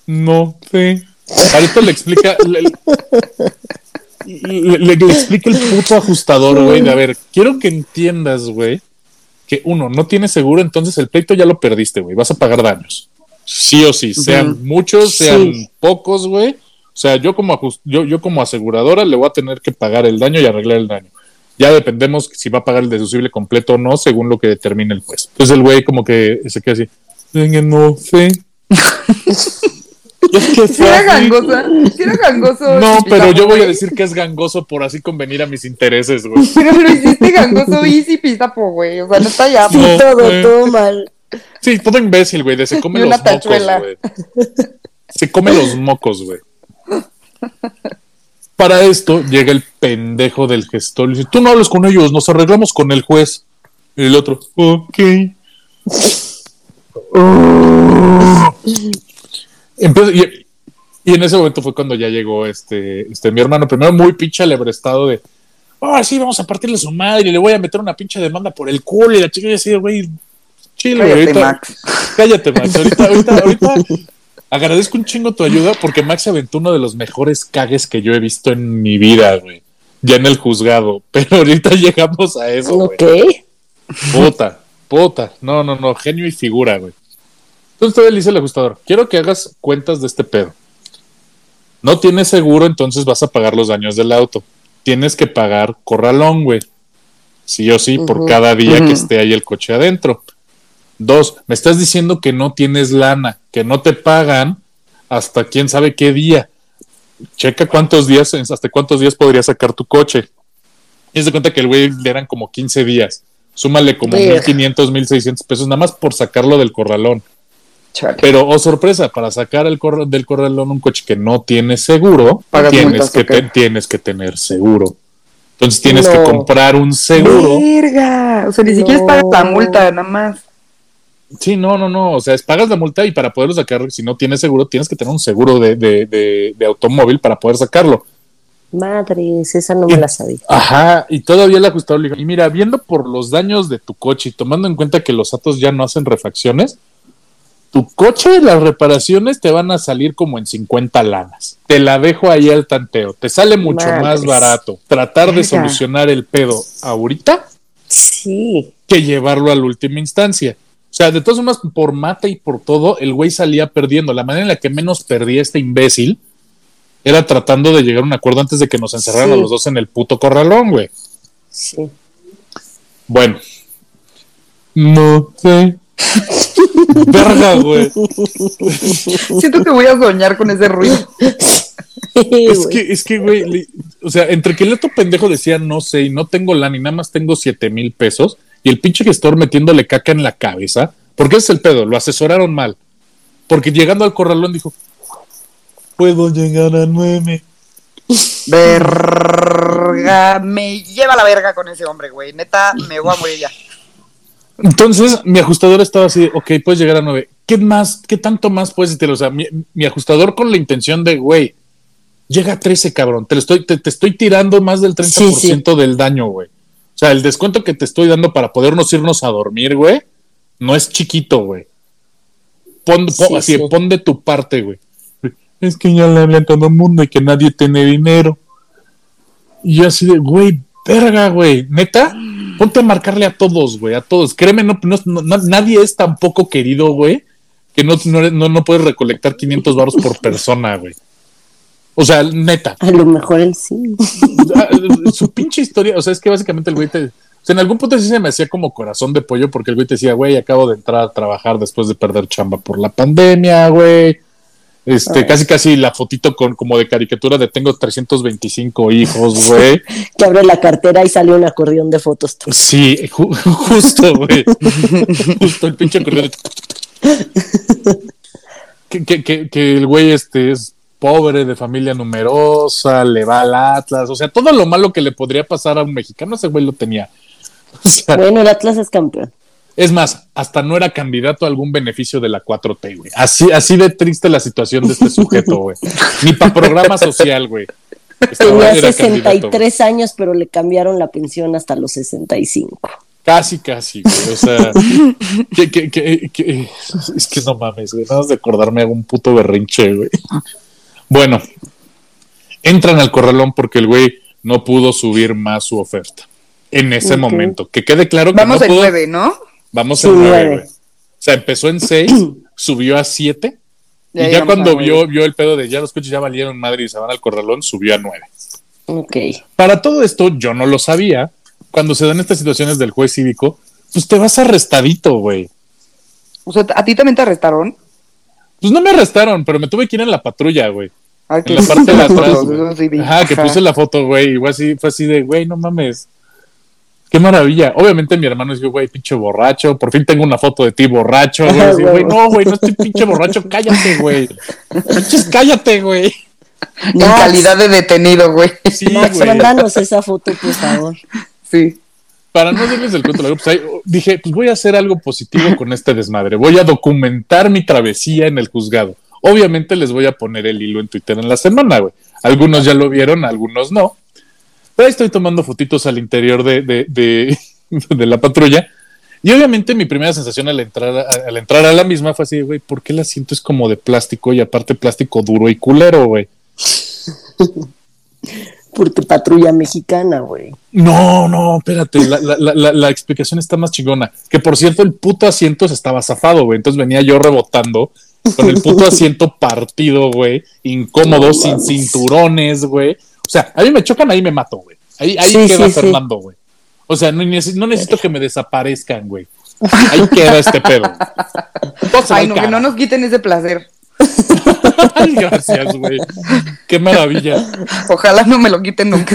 Speaker 1: No sé. Esto le explica, le, le- le- le explica el puto ajustador, güey, de a ver, quiero que entiendas, güey, que uno, no tiene seguro, entonces el pleito ya lo perdiste, güey, vas a pagar daños. Sí o sí, sean muchos, sean
Speaker 2: Sí.
Speaker 1: pocos, güey. O sea, yo como, yo, yo como aseguradora le voy a tener que pagar el daño y arreglar el daño. Ya dependemos si va a pagar el deducible completo o no, según lo que determine el juez. Entonces el güey como que se queda así, "Venga, no sé. es que
Speaker 3: Si era
Speaker 1: fácil".
Speaker 3: gangosa, si era gangoso.
Speaker 1: No, pero yo voy a decir que es gangoso por así convenir a mis intereses, güey.
Speaker 3: Pero lo hiciste gangoso easy pistapo, güey. O sea, no está ya.
Speaker 2: Sí,
Speaker 1: No,
Speaker 2: todo,
Speaker 1: güey.
Speaker 2: todo mal.
Speaker 1: Sí, todo imbécil, güey, de se come los mocos, güey. Se come los mocos, güey. Para esto llega el pendejo del gestor y dice, tú no hables con ellos, nos arreglamos con el juez. Y el otro, ok. Y, Y en ese momento fue cuando ya llegó este, este mi hermano, primero muy pinche alebrestado de, ah, sí, vamos a partirle su madre y le voy a meter una pinche demanda por el culo y la chica así, güey, chile,
Speaker 3: Cállate,
Speaker 1: ahorita-
Speaker 3: Max.
Speaker 1: Cállate, Max. Ahorita, ahorita, ahorita agradezco un chingo tu ayuda porque Max se aventó uno de los mejores cagues que yo he visto en mi vida, güey. Ya en el juzgado. Pero ahorita llegamos a eso, güey.
Speaker 2: Ok.
Speaker 1: Puta, puta. No, no, no. Genio y figura, güey. Entonces todavía le dice el ajustador, quiero que hagas cuentas de este pedo. No tienes seguro, entonces vas a pagar los daños del auto. Tienes que pagar corralón, güey. Sí o sí, por cada día que esté ahí el coche adentro. Dos, me estás diciendo que no tienes lana, que no te pagan hasta quién sabe qué día. Checa cuántos días, hasta cuántos días podrías sacar tu coche. Y se cuenta que el güey le eran como 15 días. Súmale como
Speaker 2: Verga.
Speaker 1: 1500, 1600 pesos, nada más por sacarlo del corralón.
Speaker 3: Chale.
Speaker 1: Pero, oh sorpresa, para sacar el corra- del corralón un coche que no tiene seguro,
Speaker 3: Pagas
Speaker 1: tienes que,
Speaker 3: ¿o qué?
Speaker 1: te- tienes que tener seguro. Entonces tienes
Speaker 2: No.
Speaker 1: que comprar un seguro.
Speaker 3: Verga. O sea, ni siquiera es pagas la
Speaker 2: No.
Speaker 3: multa, nada más.
Speaker 1: Sí, no, no, no. O sea, es pagas la multa y para poderlo sacar, si no tienes seguro, tienes que tener un seguro de, de, de- de automóvil para poder sacarlo.
Speaker 2: Madres, esa no me la sabía.
Speaker 1: Ajá, y todavía el ajustador le dijo, y mira, viendo por los daños de tu coche y tomando en cuenta que los atos ya no hacen refacciones, tu coche, las reparaciones te van a salir como en 50 lanas. Te la dejo ahí al tanteo. Te sale mucho más barato tratar de solucionar el pedo ahorita
Speaker 2: Sí.
Speaker 1: que llevarlo a la última instancia. O sea, de todas formas, por mata y por todo, el güey salía perdiendo. La manera en la que menos perdía este imbécil era tratando de llegar a un acuerdo antes de que nos encerraran
Speaker 2: Sí.
Speaker 1: a los dos en el puto corralón, güey.
Speaker 2: Sí.
Speaker 1: Bueno. No sé. Verga, güey.
Speaker 3: Siento que voy a soñar con ese ruido.
Speaker 1: Es que, es que, güey, le- o sea, entre que el otro pendejo decía no sé y no tengo lana y nada más tengo siete mil pesos y el pinche gestor metiéndole caca en la cabeza, porque ese es el pedo, lo asesoraron mal. Porque llegando al corralón dijo, puedo llegar a nueve.
Speaker 3: Verga. Me lleva la verga con ese hombre, güey. Neta, me voy a morir ya.
Speaker 1: Entonces, mi ajustador estaba así, de, ok, puedes llegar a nueve. ¿Qué más, qué tanto más puedes decir? O sea, mi, mi ajustador con la intención de, güey, llega a 13, cabrón. Te, lo estoy, te, te estoy tirando más del 30% del daño, güey. O sea, el descuento que te estoy dando para podernos irnos a dormir, güey, no es chiquito, güey. Pon, pon-
Speaker 2: Sí,
Speaker 1: así,
Speaker 2: sí.
Speaker 1: pon de tu parte, güey. Es que ya le hablé a todo el mundo y que nadie tiene dinero. Y yo así de, güey, verga, güey, neta, ponte a marcarle a todos, güey, a todos. Créeme, no, no- no- nadie es tan poco querido, güey, que no, no, no, puedes recolectar 500 baros por persona, güey. O sea, neta.
Speaker 2: A lo mejor él sí.
Speaker 1: Ah, su pinche historia, o sea, es que básicamente el güey te. O sea, en algún punto sí se me hacía como corazón de pollo porque el güey te decía, güey, acabo de entrar a trabajar después de perder chamba por la pandemia, güey. Este,
Speaker 2: Ay.
Speaker 1: casi casi la fotito con como de caricatura de tengo 325 hijos, güey.
Speaker 2: Que abre la cartera y sale un acordeón de fotos.
Speaker 1: Sí, ju- justo, güey. justo el pinche acordeón. que, que, que, que el güey este es pobre, de familia numerosa, le va al Atlas, o sea, todo lo malo que le podría pasar a un mexicano, ese güey lo tenía. O sea,
Speaker 2: Bueno, el Atlas es campeón.
Speaker 1: Es más, hasta no era candidato a algún beneficio de la 4T, güey. Así, así de triste la situación de este sujeto, güey. Ni para programa social, güey.
Speaker 2: Tenía
Speaker 1: güey.
Speaker 2: 63 años, pero le cambiaron la pensión hasta los 65.
Speaker 1: Casi, casi, güey. O sea, que, que, que, que- es que no mames, güey. Nada más de acordarme hago un puto berrinche, güey. Bueno, entran al corralón porque el güey no pudo subir más su oferta en ese momento. Que quede claro que
Speaker 3: Vamos
Speaker 1: no
Speaker 3: en
Speaker 1: pudo.
Speaker 3: nueve, ¿no?
Speaker 1: Vamos en nueve,
Speaker 2: nueve.
Speaker 1: güey. O sea, empezó en seis, subió a siete.
Speaker 3: Ya
Speaker 1: y ya cuando vio, vio el pedo de ya los coches ya valieron madre y se van al corralón, subió a nueve.
Speaker 2: Ok.
Speaker 1: Para todo esto, yo no lo sabía. Cuando se dan estas situaciones del juez cívico, pues te vas arrestadito, güey.
Speaker 3: O sea, ¿a ti también te arrestaron?
Speaker 1: Pues no me arrestaron, pero me tuve que ir en la patrulla, güey.
Speaker 3: Ay,
Speaker 1: En la parte de atrás. Ajá, que puse la foto, güey. Y fue así, fue así de, güey, no mames. Qué maravilla. Obviamente mi hermano dijo, güey, pinche borracho. Por fin tengo una foto de ti borracho. güey. No, güey, no estoy pinche borracho. Cállate, güey. Pinches, cállate, güey.
Speaker 3: En calidad de detenido, güey.
Speaker 1: Sí,
Speaker 2: Max,
Speaker 1: güey.
Speaker 2: mándanos esa foto, por favor.
Speaker 3: Sí.
Speaker 1: Para no darles el cuento pues ahí, dije, pues voy a hacer algo positivo con este desmadre. Voy a documentar mi travesía en el juzgado. Obviamente les voy a poner el hilo en Twitter en la semana, güey. Algunos ya lo vieron, algunos no. Estoy tomando fotitos al interior de, de, de, de la patrulla. Y obviamente mi primera sensación al entrar, a- al entrar a la misma fue así, güey, ¿por qué el asiento es como de plástico y aparte plástico duro y culero, güey?
Speaker 2: Porque patrulla mexicana, güey.
Speaker 1: No, no, espérate, la, la, la, la- explicación está más chingona. Que por cierto, el puto asiento se estaba zafado, güey. Entonces venía yo rebotando con el puto asiento partido, güey. Incómodo,
Speaker 2: No
Speaker 1: sin cinturones, güey. O sea, a mí me chocan, ahí me mato, güey. Ahí, ahí
Speaker 2: Sí,
Speaker 1: queda
Speaker 2: sí.
Speaker 1: Fernando, güey. O sea, no, neces- no necesito que me desaparezcan, güey. Ahí queda este pedo.
Speaker 3: Ay, no, que no nos quiten ese placer.
Speaker 1: Ay, gracias, güey. Qué maravilla.
Speaker 3: Ojalá no me lo quiten nunca.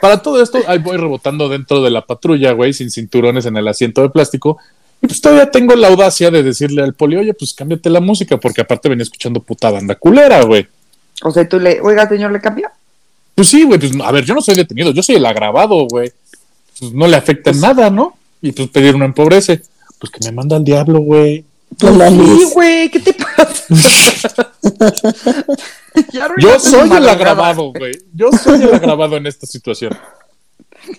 Speaker 1: Para todo esto, ahí voy rebotando dentro de la patrulla, güey, sin cinturones en el asiento de plástico. Y pues todavía tengo la audacia de decirle al poli, oye, pues cámbiate la música, porque aparte venía escuchando puta banda culera, güey.
Speaker 3: O sea, tú le, oiga, señor, ¿le cambia?
Speaker 1: Pues sí, güey, pues a ver, yo no soy detenido, yo soy el agravado, güey. Pues no le afecta en nada, ¿no? Y pues pedir una empobrece. Pues que me manda al diablo, güey.
Speaker 2: No
Speaker 3: Sí, güey, ¿qué te pasa?
Speaker 1: Yo soy el agravado, güey. Yo soy el agravado en esta situación.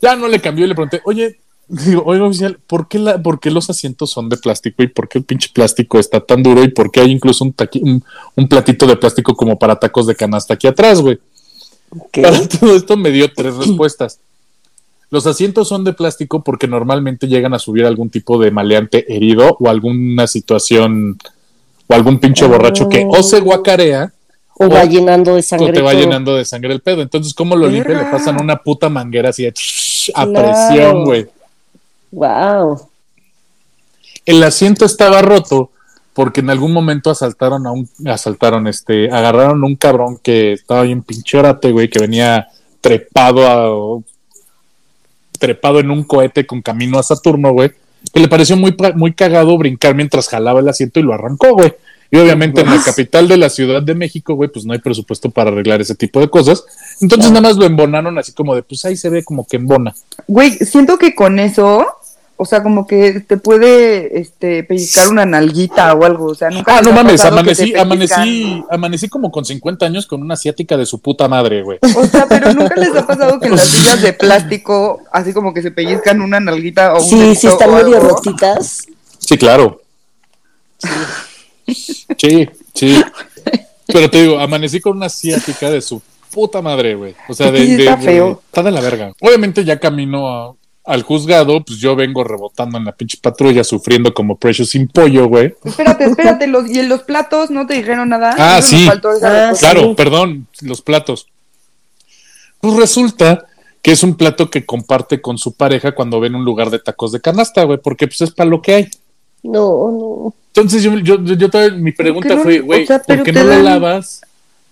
Speaker 1: Ya no le cambió y le pregunté, oye, digo, oiga, oficial, ¿por qué, la, ¿por qué los asientos son de plástico y por qué el pinche plástico está tan duro y por qué hay incluso un, taqui- un, un platito de plástico como para tacos de canasta aquí atrás, güey?
Speaker 2: ¿Qué?
Speaker 1: Para todo esto me dio tres respuestas. Los asientos son de plástico porque normalmente llegan a subir algún tipo de maleante herido o alguna situación o algún pinche borracho que o se guacarea
Speaker 2: O va
Speaker 1: o-
Speaker 2: llenando de
Speaker 1: o
Speaker 2: sangre.
Speaker 1: te va
Speaker 2: todo.
Speaker 1: llenando de sangre el pedo. Entonces, ¿cómo lo limpia? Le pasan una puta manguera así de a
Speaker 2: Claro.
Speaker 1: presión, güey.
Speaker 2: Wow.
Speaker 1: El asiento estaba roto porque en algún momento asaltaron a un, asaltaron, este, agarraron a un cabrón que estaba bien pinchorate, güey, que venía trepado a, trepado en un cohete con camino a Saturno, güey, que le pareció muy, muy cagado brincar mientras jalaba el asiento y lo arrancó, güey. Y obviamente en la capital de la Ciudad de México, güey, pues no hay presupuesto para arreglar ese tipo de cosas. Entonces nada más lo embonaron así como de, pues ahí se ve como que embona.
Speaker 3: Güey, siento que con eso, o sea, como que te puede este, pellizcar una nalguita o algo. O sea, nunca
Speaker 1: Ah, no mames, amanecí, amanecí, amanecí como con 50 años con una asiática de su puta madre, güey.
Speaker 3: O sea, pero nunca les ha pasado que en las sillas de plástico, así como que se pellizcan una nalguita o un
Speaker 2: Sí, sí, están medio rotitas.
Speaker 1: Sí, claro. Sí, sí. Pero te digo, amanecí con una asiática de su puta madre, güey. O sea, de,
Speaker 3: Sí,
Speaker 1: de-
Speaker 3: está
Speaker 1: de-
Speaker 3: feo.
Speaker 1: está de la verga. Obviamente ya camino a- al juzgado, pues yo vengo rebotando en la pinche patrulla, sufriendo como Precious sin pollo, güey.
Speaker 3: Espérate, espérate, los, ¿y en los platos no te dijeron nada?
Speaker 1: Ah,
Speaker 3: Eso
Speaker 1: sí.
Speaker 2: Ah.
Speaker 1: Claro,
Speaker 2: Sí.
Speaker 1: perdón, los platos. Pues resulta que es un plato que comparte con su pareja cuando ven un lugar de tacos de canasta, güey, porque pues es para lo que hay.
Speaker 2: No, no.
Speaker 1: Entonces yo, yo, yo, yo todavía- mi pregunta
Speaker 3: no
Speaker 1: fue, güey,
Speaker 3: o sea,
Speaker 1: ¿por qué no lo
Speaker 3: dan-
Speaker 1: lavas?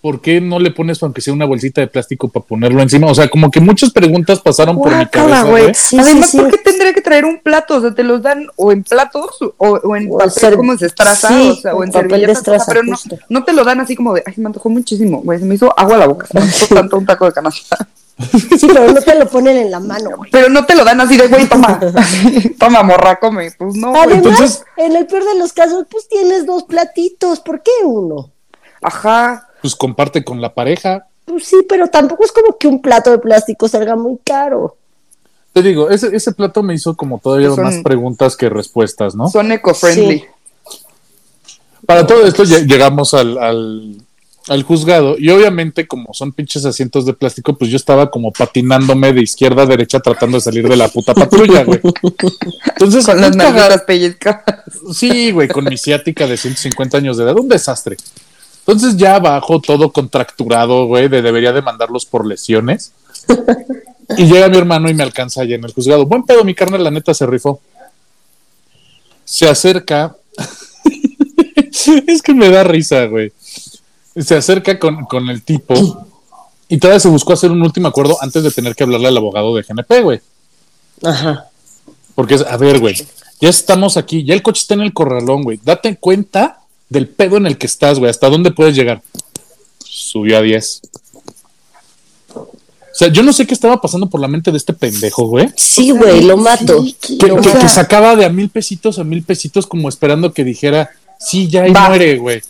Speaker 1: ¿Por qué no le pones aunque sea una bolsita de plástico para ponerlo encima? O sea, como que muchas preguntas pasaron por mi cabeza,
Speaker 3: güey.
Speaker 1: güey.
Speaker 2: Sí,
Speaker 3: Además,
Speaker 2: sí,
Speaker 3: ¿por
Speaker 2: sí.
Speaker 3: qué tendría que traer un plato? O sea, te los dan o en platos o, o en
Speaker 2: O
Speaker 3: papel
Speaker 2: ser-
Speaker 3: como se estraza,
Speaker 2: sí,
Speaker 3: o sea, o en servilletas, o sea,
Speaker 2: estraza,
Speaker 3: pero no, no te lo dan así como de, ay, me antojó muchísimo, güey, se me hizo agua a la boca, se me antojó tanto un taco de canasta.
Speaker 2: Sí, pero no te lo ponen en la mano, güey.
Speaker 3: Pero no te lo dan así de, güey, toma, toma, morra, come. Pues no.
Speaker 2: Además,
Speaker 1: entonces-
Speaker 2: en el peor de los casos, pues tienes dos platitos. ¿Por qué uno?
Speaker 3: Ajá.
Speaker 1: Pues comparte con la pareja.
Speaker 2: Pues sí, pero tampoco es como que un plato de plástico salga muy caro.
Speaker 1: Te digo, ese, ese plato me hizo como todavía
Speaker 3: Son-
Speaker 1: más preguntas que respuestas, ¿no?
Speaker 3: Son eco-friendly.
Speaker 2: Sí.
Speaker 1: Para todo esto lle- llegamos al, al, al juzgado y obviamente como son pinches asientos de plástico, pues yo estaba como patinándome de izquierda a derecha tratando de salir de la puta patrulla, güey. Entonces,
Speaker 3: Con las nalguitas pellizcadas.
Speaker 1: Sí, güey, con mi ciática de 150 años de edad, un desastre. Entonces ya abajo todo contracturado, güey, de debería demandarlos por lesiones. Y llega mi hermano y me alcanza allá en el juzgado. Buen pedo, mi carnal, la neta se rifó. Se acerca. es que me da risa, güey. Se acerca con, con el tipo y todavía se buscó hacer un último acuerdo antes de tener que hablarle al abogado de GNP, güey.
Speaker 2: Ajá.
Speaker 1: Porque, es- a ver, güey, ya estamos aquí, ya el coche está en el corralón, güey. Date cuenta del pedo en el que estás, güey. ¿Hasta dónde puedes llegar? Subió a 10. O sea, yo no sé qué estaba pasando por la mente de este pendejo, güey.
Speaker 2: Sí, güey, lo mato.
Speaker 1: Que,
Speaker 2: Lo
Speaker 1: que-
Speaker 2: mato.
Speaker 1: que sacaba de a mil pesitos a mil pesitos como esperando que dijera, Sí, ya
Speaker 3: Va.
Speaker 1: muere, güey.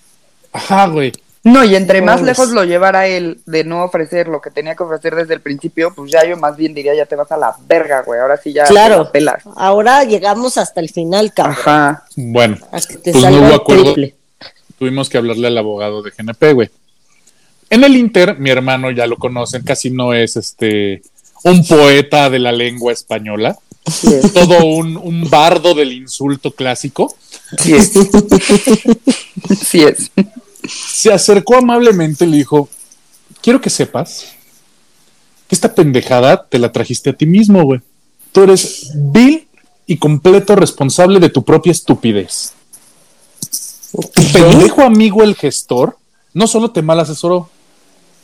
Speaker 1: Ajá, güey.
Speaker 3: No, y entre más
Speaker 2: Pobres.
Speaker 3: lejos lo llevara él de no ofrecer lo que tenía que ofrecer desde el principio, pues ya yo más bien diría, ya te vas a la verga, güey. Ahora sí ya te
Speaker 2: Claro.
Speaker 3: la pelas.
Speaker 2: Ahora llegamos hasta el final, cabrón.
Speaker 3: Ajá.
Speaker 1: Bueno,
Speaker 2: que te
Speaker 1: Pues no hubo acuerdo.
Speaker 2: triple.
Speaker 1: Tuvimos que hablarle al abogado de GNP, güey. En el Inter, mi hermano ya lo conocen, casi no es este un poeta de la lengua española,
Speaker 3: Sí
Speaker 1: todo un, un bardo del insulto clásico.
Speaker 3: Sí es. Sí es.
Speaker 1: Se acercó amablemente y le dijo: Quiero que sepas que esta pendejada te la trajiste a ti mismo, güey. Tú eres vil y completo responsable de tu propia estupidez. Tu pendejo amigo, el gestor, no solo te mal asesoró,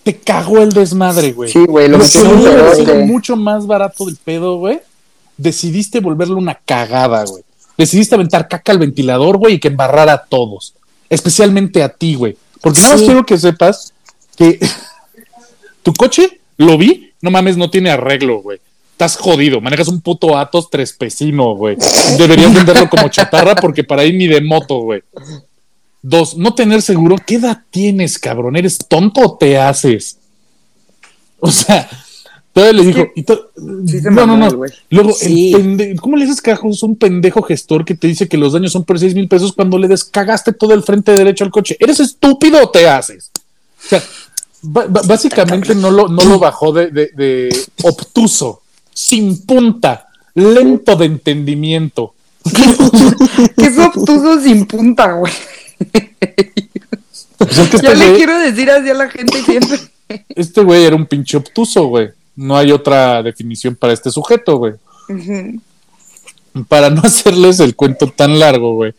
Speaker 1: te cagó el desmadre, güey.
Speaker 3: Sí, güey, lo
Speaker 1: que sido mucho más barato del pedo, güey. Decidiste volverlo una cagada, güey. Decidiste aventar caca al ventilador, güey, y que embarrara a todos. Especialmente a ti, güey. Porque nada más
Speaker 2: Sí.
Speaker 1: quiero que sepas que tu coche, lo vi, no mames, no tiene arreglo, güey. Estás jodido, manejas un puto Atos trespecino, güey. Deberías venderlo como chatarra porque para ahí ni de moto, güey. Dos, no tener seguro. ¿Qué edad tienes, cabrón? ¿Eres tonto o te haces? O sea, todavía le dijo.
Speaker 3: que
Speaker 1: y to-
Speaker 3: sí se
Speaker 1: no, no, no. Luego,
Speaker 2: Sí.
Speaker 1: el ¿cómo le dices carajo? Es un pendejo gestor que te dice que los daños son por 6 mil pesos cuando le descagaste todo el frente derecho al coche. ¿Eres estúpido o te haces? O sea, básicamente no lo, no lo bajó de, de- de obtuso, sin punta, lento de entendimiento.
Speaker 3: Que es obtuso sin punta, güey.
Speaker 1: O sea, que este
Speaker 3: Yo le
Speaker 1: güey-
Speaker 3: quiero decir así a la gente siempre.
Speaker 1: Este güey era un pinche obtuso, güey. No hay otra definición para este sujeto, güey. Para no hacerles el cuento tan largo, güey.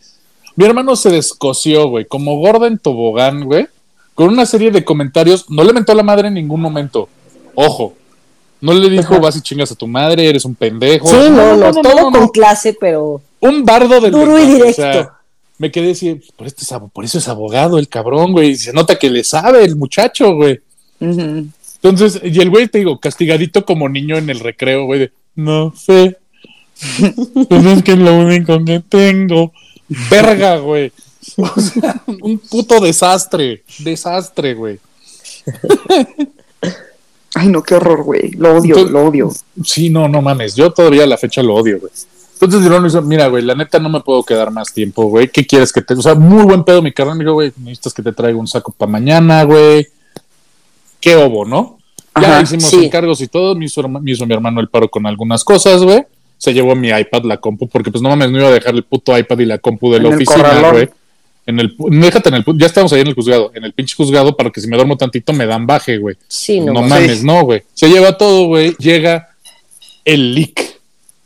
Speaker 1: Mi hermano se descoció, güey, como gorda en tobogán, güey, con una serie de comentarios. No le mentó a la madre en ningún momento. Ojo. No le dijo, vas y chingas a tu madre, eres un pendejo.
Speaker 2: Sí, no, no, todo
Speaker 1: no, no.
Speaker 2: con clase, pero
Speaker 1: Un bardo del
Speaker 2: Duro y directo.
Speaker 1: Me quedé así, por, este es por eso es abogado el cabrón, güey. Se nota que le sabe el muchacho, güey. Entonces, y el güey, te digo, castigadito como niño en el recreo, güey, de, no sé. Pues es que es lo único que tengo. Verga, güey. O sea, un puto desastre. Desastre, güey.
Speaker 3: Ay, no, qué horror, güey. Lo odio,
Speaker 1: Entonces-
Speaker 3: lo odio.
Speaker 1: Sí, no, no mames. Yo todavía a la fecha lo odio, güey. Entonces me dice, mira, güey, la neta no me puedo quedar más tiempo, güey. ¿Qué quieres que te...? O sea, muy buen pedo mi carnal. Me dijo, güey, necesitas que te traiga un saco para mañana, güey. Qué obo, ¿no? Ya
Speaker 3: Ajá,
Speaker 1: hicimos
Speaker 2: sí.
Speaker 1: encargos y todo. Me hizo, me hizo mi hermano el paro con algunas cosas, güey. Se llevó mi iPad, la compu, porque pues no mames, no iba a dejar el puto iPad y la compu de la oficina, güey. En el, déjate en el, ya estamos ahí en el juzgado, en el pinche juzgado para que si me duermo tantito me dan baje, güey.
Speaker 2: sí,
Speaker 1: No,
Speaker 2: no.
Speaker 1: mames,
Speaker 3: Sí.
Speaker 1: no, güey. Se lleva todo, güey. Llega el leak.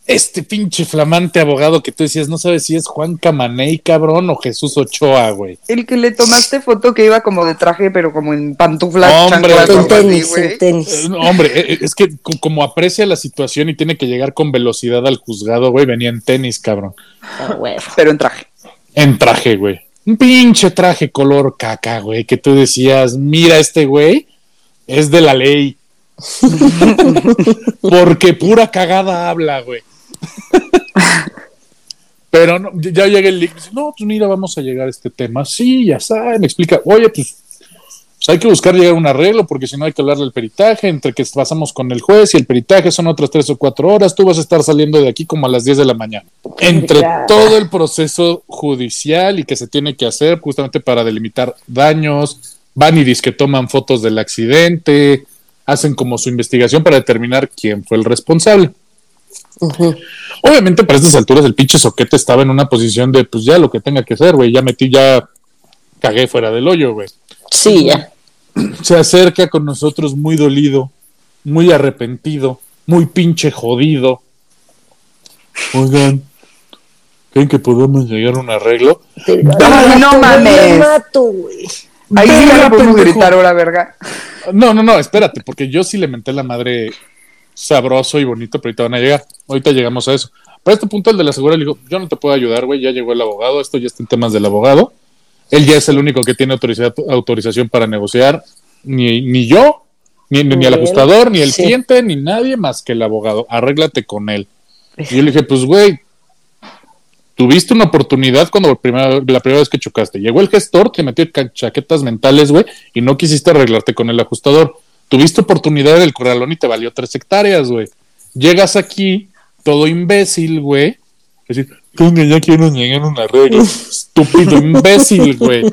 Speaker 1: Este pinche flamante abogado que tú decías, no sabes si es Juan Camaney, cabrón, o Jesús Ochoa, güey.
Speaker 3: El que le tomaste foto que iba como de traje, pero como en pantuflas,
Speaker 1: Hombre,
Speaker 2: En tenis,
Speaker 3: güey.
Speaker 2: en tenis.
Speaker 1: Eh, hombre, eh, eh, es que co- como aprecia la situación y tiene que llegar con velocidad al juzgado, güey, venía en tenis, cabrón.
Speaker 2: Ah.
Speaker 3: Pero en traje.
Speaker 1: En traje, güey. Un pinche traje color caca, güey, que tú decías, mira, este güey es de la ley. Porque pura cagada habla, güey. Pero no, ya llega el link. dice, No, pues mira, vamos a llegar a este tema. Sí, ya sabe, me explica. Oye, pues, pues hay que buscar llegar a un arreglo, porque si no hay que hablarle al peritaje. Entre que pasamos con el juez y el peritaje son otras tres o cuatro horas. Tú vas a estar saliendo de aquí como a las 10 de la mañana. Entre
Speaker 2: Ya.
Speaker 1: todo el proceso judicial y que se tiene que hacer justamente para delimitar daños, van y que toman fotos del accidente, hacen como su investigación para determinar quién fue el responsable. Obviamente para estas alturas el pinche soquete estaba en una posición de pues ya lo que tenga que hacer, güey, ya metí, ya cagué fuera del hoyo, güey.
Speaker 2: Sí, ya.
Speaker 1: Se acerca con nosotros muy dolido, muy arrepentido, muy pinche jodido. Oigan, ¿creen que podemos llegar a un arreglo?
Speaker 3: Ay, no
Speaker 2: Me
Speaker 3: mames.
Speaker 2: mato, güey.
Speaker 3: Ahí sí ya le podemos gritar ahora, verga.
Speaker 1: No, no, no, espérate, porque yo sí le menté la madre sabroso y bonito, pero ahorita van a llegar. Ahorita llegamos a eso. Para este punto, el de la segura le digo, yo no te puedo ayudar, güey, ya llegó el abogado, esto ya está en temas del abogado. Él ya es el único que tiene autoriza- autorización para negociar, ni, ni yo, ni, ni, ni el ajustador, ni el
Speaker 2: Sí.
Speaker 1: cliente, ni nadie más que el abogado. Arréglate con él. Y yo le dije, pues, güey, Tuviste una oportunidad cuando la primera, la primera vez que chocaste. Llegó el gestor, te metió chaquetas mentales, güey, y no quisiste arreglarte con el ajustador. Tuviste oportunidad del corralón y te valió tres hectáreas, güey. Llegas aquí, todo imbécil, güey. Decir, "Venga, ya quiero llegar a un arreglo. Estúpido imbécil, güey.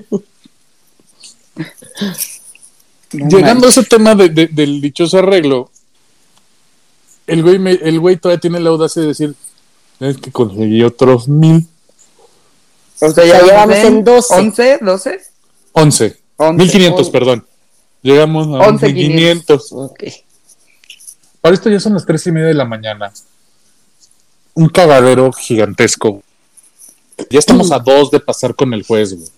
Speaker 3: No
Speaker 1: Llegando a ese tema de- de- del dichoso arreglo, el güey, me- el güey todavía tiene la audacia de decir, es que conseguí otros mil,
Speaker 3: O sea,
Speaker 2: Ya llevamos en 12.
Speaker 3: 11, 12.
Speaker 1: once,
Speaker 3: Once.
Speaker 1: mil quinientos,
Speaker 3: Oh.
Speaker 1: perdón. Llegamos a
Speaker 3: Once
Speaker 1: mil quinientos.
Speaker 2: Ok.
Speaker 1: Para esto ya son las tres y media de la mañana. Un cagadero gigantesco. Ya estamos a dos de pasar con el juez, güey.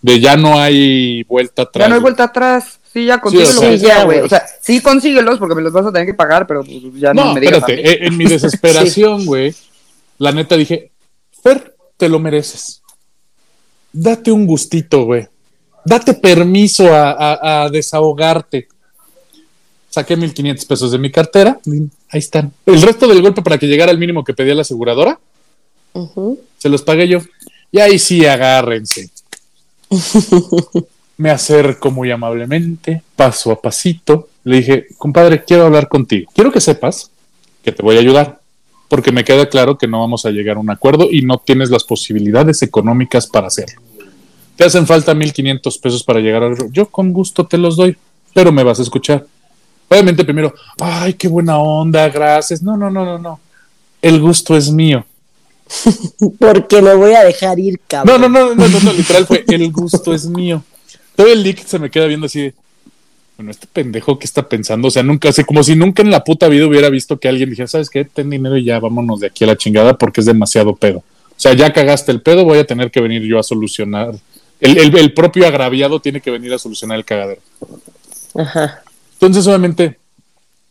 Speaker 1: De ya no hay vuelta atrás.
Speaker 3: Ya no hay vuelta atrás. Sí, ya consíguelo,
Speaker 1: o sea-
Speaker 3: güey,
Speaker 2: Sí, ya,
Speaker 3: güey. O sea, sí consíguelos porque me los vas a tener que pagar, pero pues, ya no,
Speaker 1: No,
Speaker 3: me digas a
Speaker 1: espérate,
Speaker 3: mí.
Speaker 1: eh, en mi desesperación, güey, la neta dije, Fer, te lo mereces. Date un gustito, güey. Date permiso a, a- a desahogarte. Saqué 1500 pesos de mi cartera. Ahí están. El resto del golpe para que llegara al mínimo que pedía la aseguradora, se los pagué yo. Y ahí sí, agárrense. Me acerco muy amablemente, paso a pasito. Le dije, compadre, quiero hablar contigo. Quiero que sepas que te voy a ayudar, porque me queda claro que no vamos a llegar a un acuerdo y no tienes las posibilidades económicas para hacerlo. Te hacen falta 1.500 pesos para llegar al... Yo con gusto te los doy, pero me vas a escuchar. Obviamente primero, ay, qué buena onda, gracias. No, no, no, no, no. El gusto es mío.
Speaker 2: Porque me voy a dejar ir,
Speaker 1: No,
Speaker 2: cabrón.
Speaker 1: no, no, no, no, no, literal fue el gusto es mío. Todo el leak se me queda viendo así de, bueno, este pendejo que está pensando, o sea, nunca, así como si nunca en la puta vida hubiera visto que alguien dijera, ¿sabes qué? Ten dinero y ya vámonos de aquí a la chingada porque es demasiado pedo. O sea, ya cagaste el pedo, voy a tener que venir yo a solucionar. El, el- el propio agraviado tiene que venir a solucionar el cagadero.
Speaker 2: Ajá.
Speaker 1: Entonces, obviamente,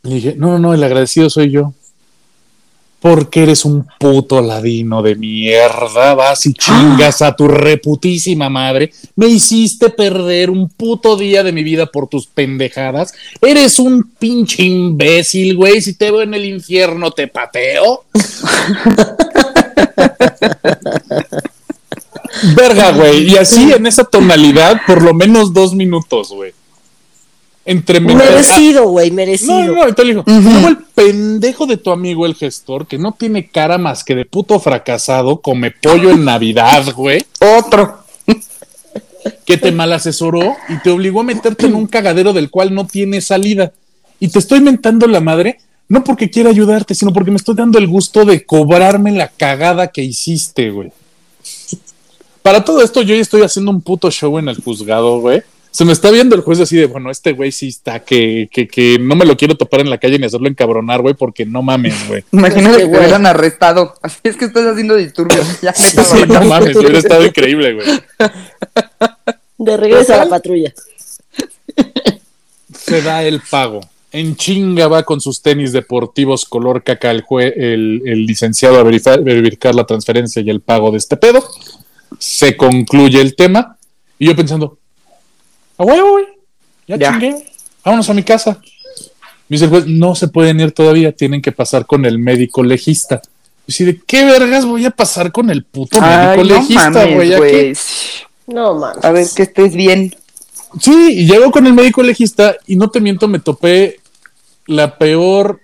Speaker 1: le dije, no, no, no, el agradecido soy yo. Porque eres un puto ladino de mierda, vas y chingas a tu reputísima madre. Me hiciste perder un puto día de mi vida por tus pendejadas. Eres un pinche imbécil, güey. Si te veo en el infierno, te pateo. Verga, güey. Y así en esa tonalidad, por lo menos dos minutos, güey. Entre
Speaker 2: Merecido, güey,
Speaker 1: no,
Speaker 2: merecido.
Speaker 1: no, no, entonces le dijo, luego el pendejo de tu amigo el gestor, que no tiene cara más que de puto fracasado, come pollo en Navidad, güey,
Speaker 3: Otro.
Speaker 1: que te mal asesoró y te obligó a meterte en un cagadero del cual no tiene salida. Y te estoy mentando la madre, no porque quiera ayudarte, sino porque me estoy dando el gusto de cobrarme la cagada que hiciste, güey. Para todo esto, yo ya estoy haciendo un puto show en el juzgado, güey. Se me está viendo el juez así de, bueno, este güey sí está, que, que, que no me lo quiero topar en la calle ni hacerlo encabronar, güey, porque no mames, güey.
Speaker 3: Imagínate
Speaker 2: Es que,
Speaker 3: que te hubieran arrestado. Así es que estás haciendo disturbios. Ya,
Speaker 1: Sí,
Speaker 3: güey.
Speaker 1: no mames, hubiera estado increíble, güey.
Speaker 2: De regreso a la patrulla.
Speaker 1: Se da el pago. En chinga va con sus tenis deportivos color caca el, jue- el, el licenciado a verificar, verificar la transferencia y el pago de este pedo. Se concluye el tema. Y yo pensando, a huevo, güey. Ya,
Speaker 3: Ya.
Speaker 1: chingué. Vámonos a mi casa. Me dice el juez, no se pueden ir todavía, tienen que pasar con el médico legista. Y así de, ¿qué vergas voy a pasar con el puto
Speaker 3: Ay,
Speaker 1: médico
Speaker 3: no
Speaker 1: legista, güey?
Speaker 3: Güey.
Speaker 2: No, mames.
Speaker 3: A ver, que estés bien.
Speaker 1: Sí, y llego con el médico legista y no te miento, me topé la peor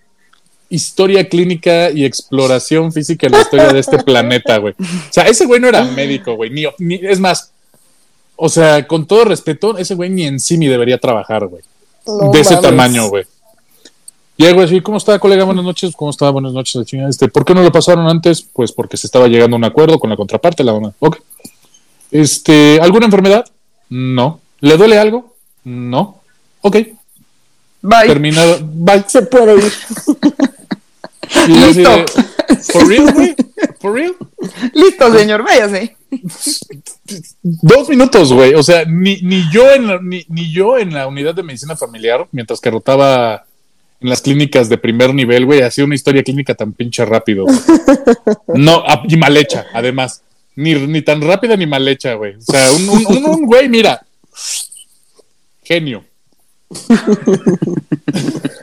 Speaker 1: historia clínica y exploración física en la historia de este planeta, güey. O sea, ese güey no era médico, güey, ni, ni- es más, o sea, con todo respeto, ese güey ni en sí ni debería trabajar, güey.
Speaker 2: No
Speaker 1: de ese
Speaker 2: mames.
Speaker 1: tamaño, güey. Llego así, ¿cómo está, colega? Buenas noches. ¿Cómo está? Buenas noches. Este, ¿Por qué no lo pasaron antes? Pues porque se estaba llegando a un acuerdo con la contraparte. La dona. Ok. Este, ¿alguna enfermedad? No. ¿Le duele algo? No. Ok.
Speaker 3: Bye.
Speaker 1: Terminado. Bye.
Speaker 2: Se puede ir.
Speaker 1: Y
Speaker 3: Listo.
Speaker 1: de, ¿For real, güey? ¿For real?
Speaker 3: Listo, señor, váyase.
Speaker 1: Dos minutos, güey. O sea, ni, ni yo en la, ni, ni yo en la unidad de medicina familiar, mientras que rotaba en las clínicas de primer nivel, güey, hacía una historia clínica tan pinche rápido. No, ah, y mal hecha, además. Ni, ni tan rápida ni mal hecha, güey. O sea, un, güey, mira.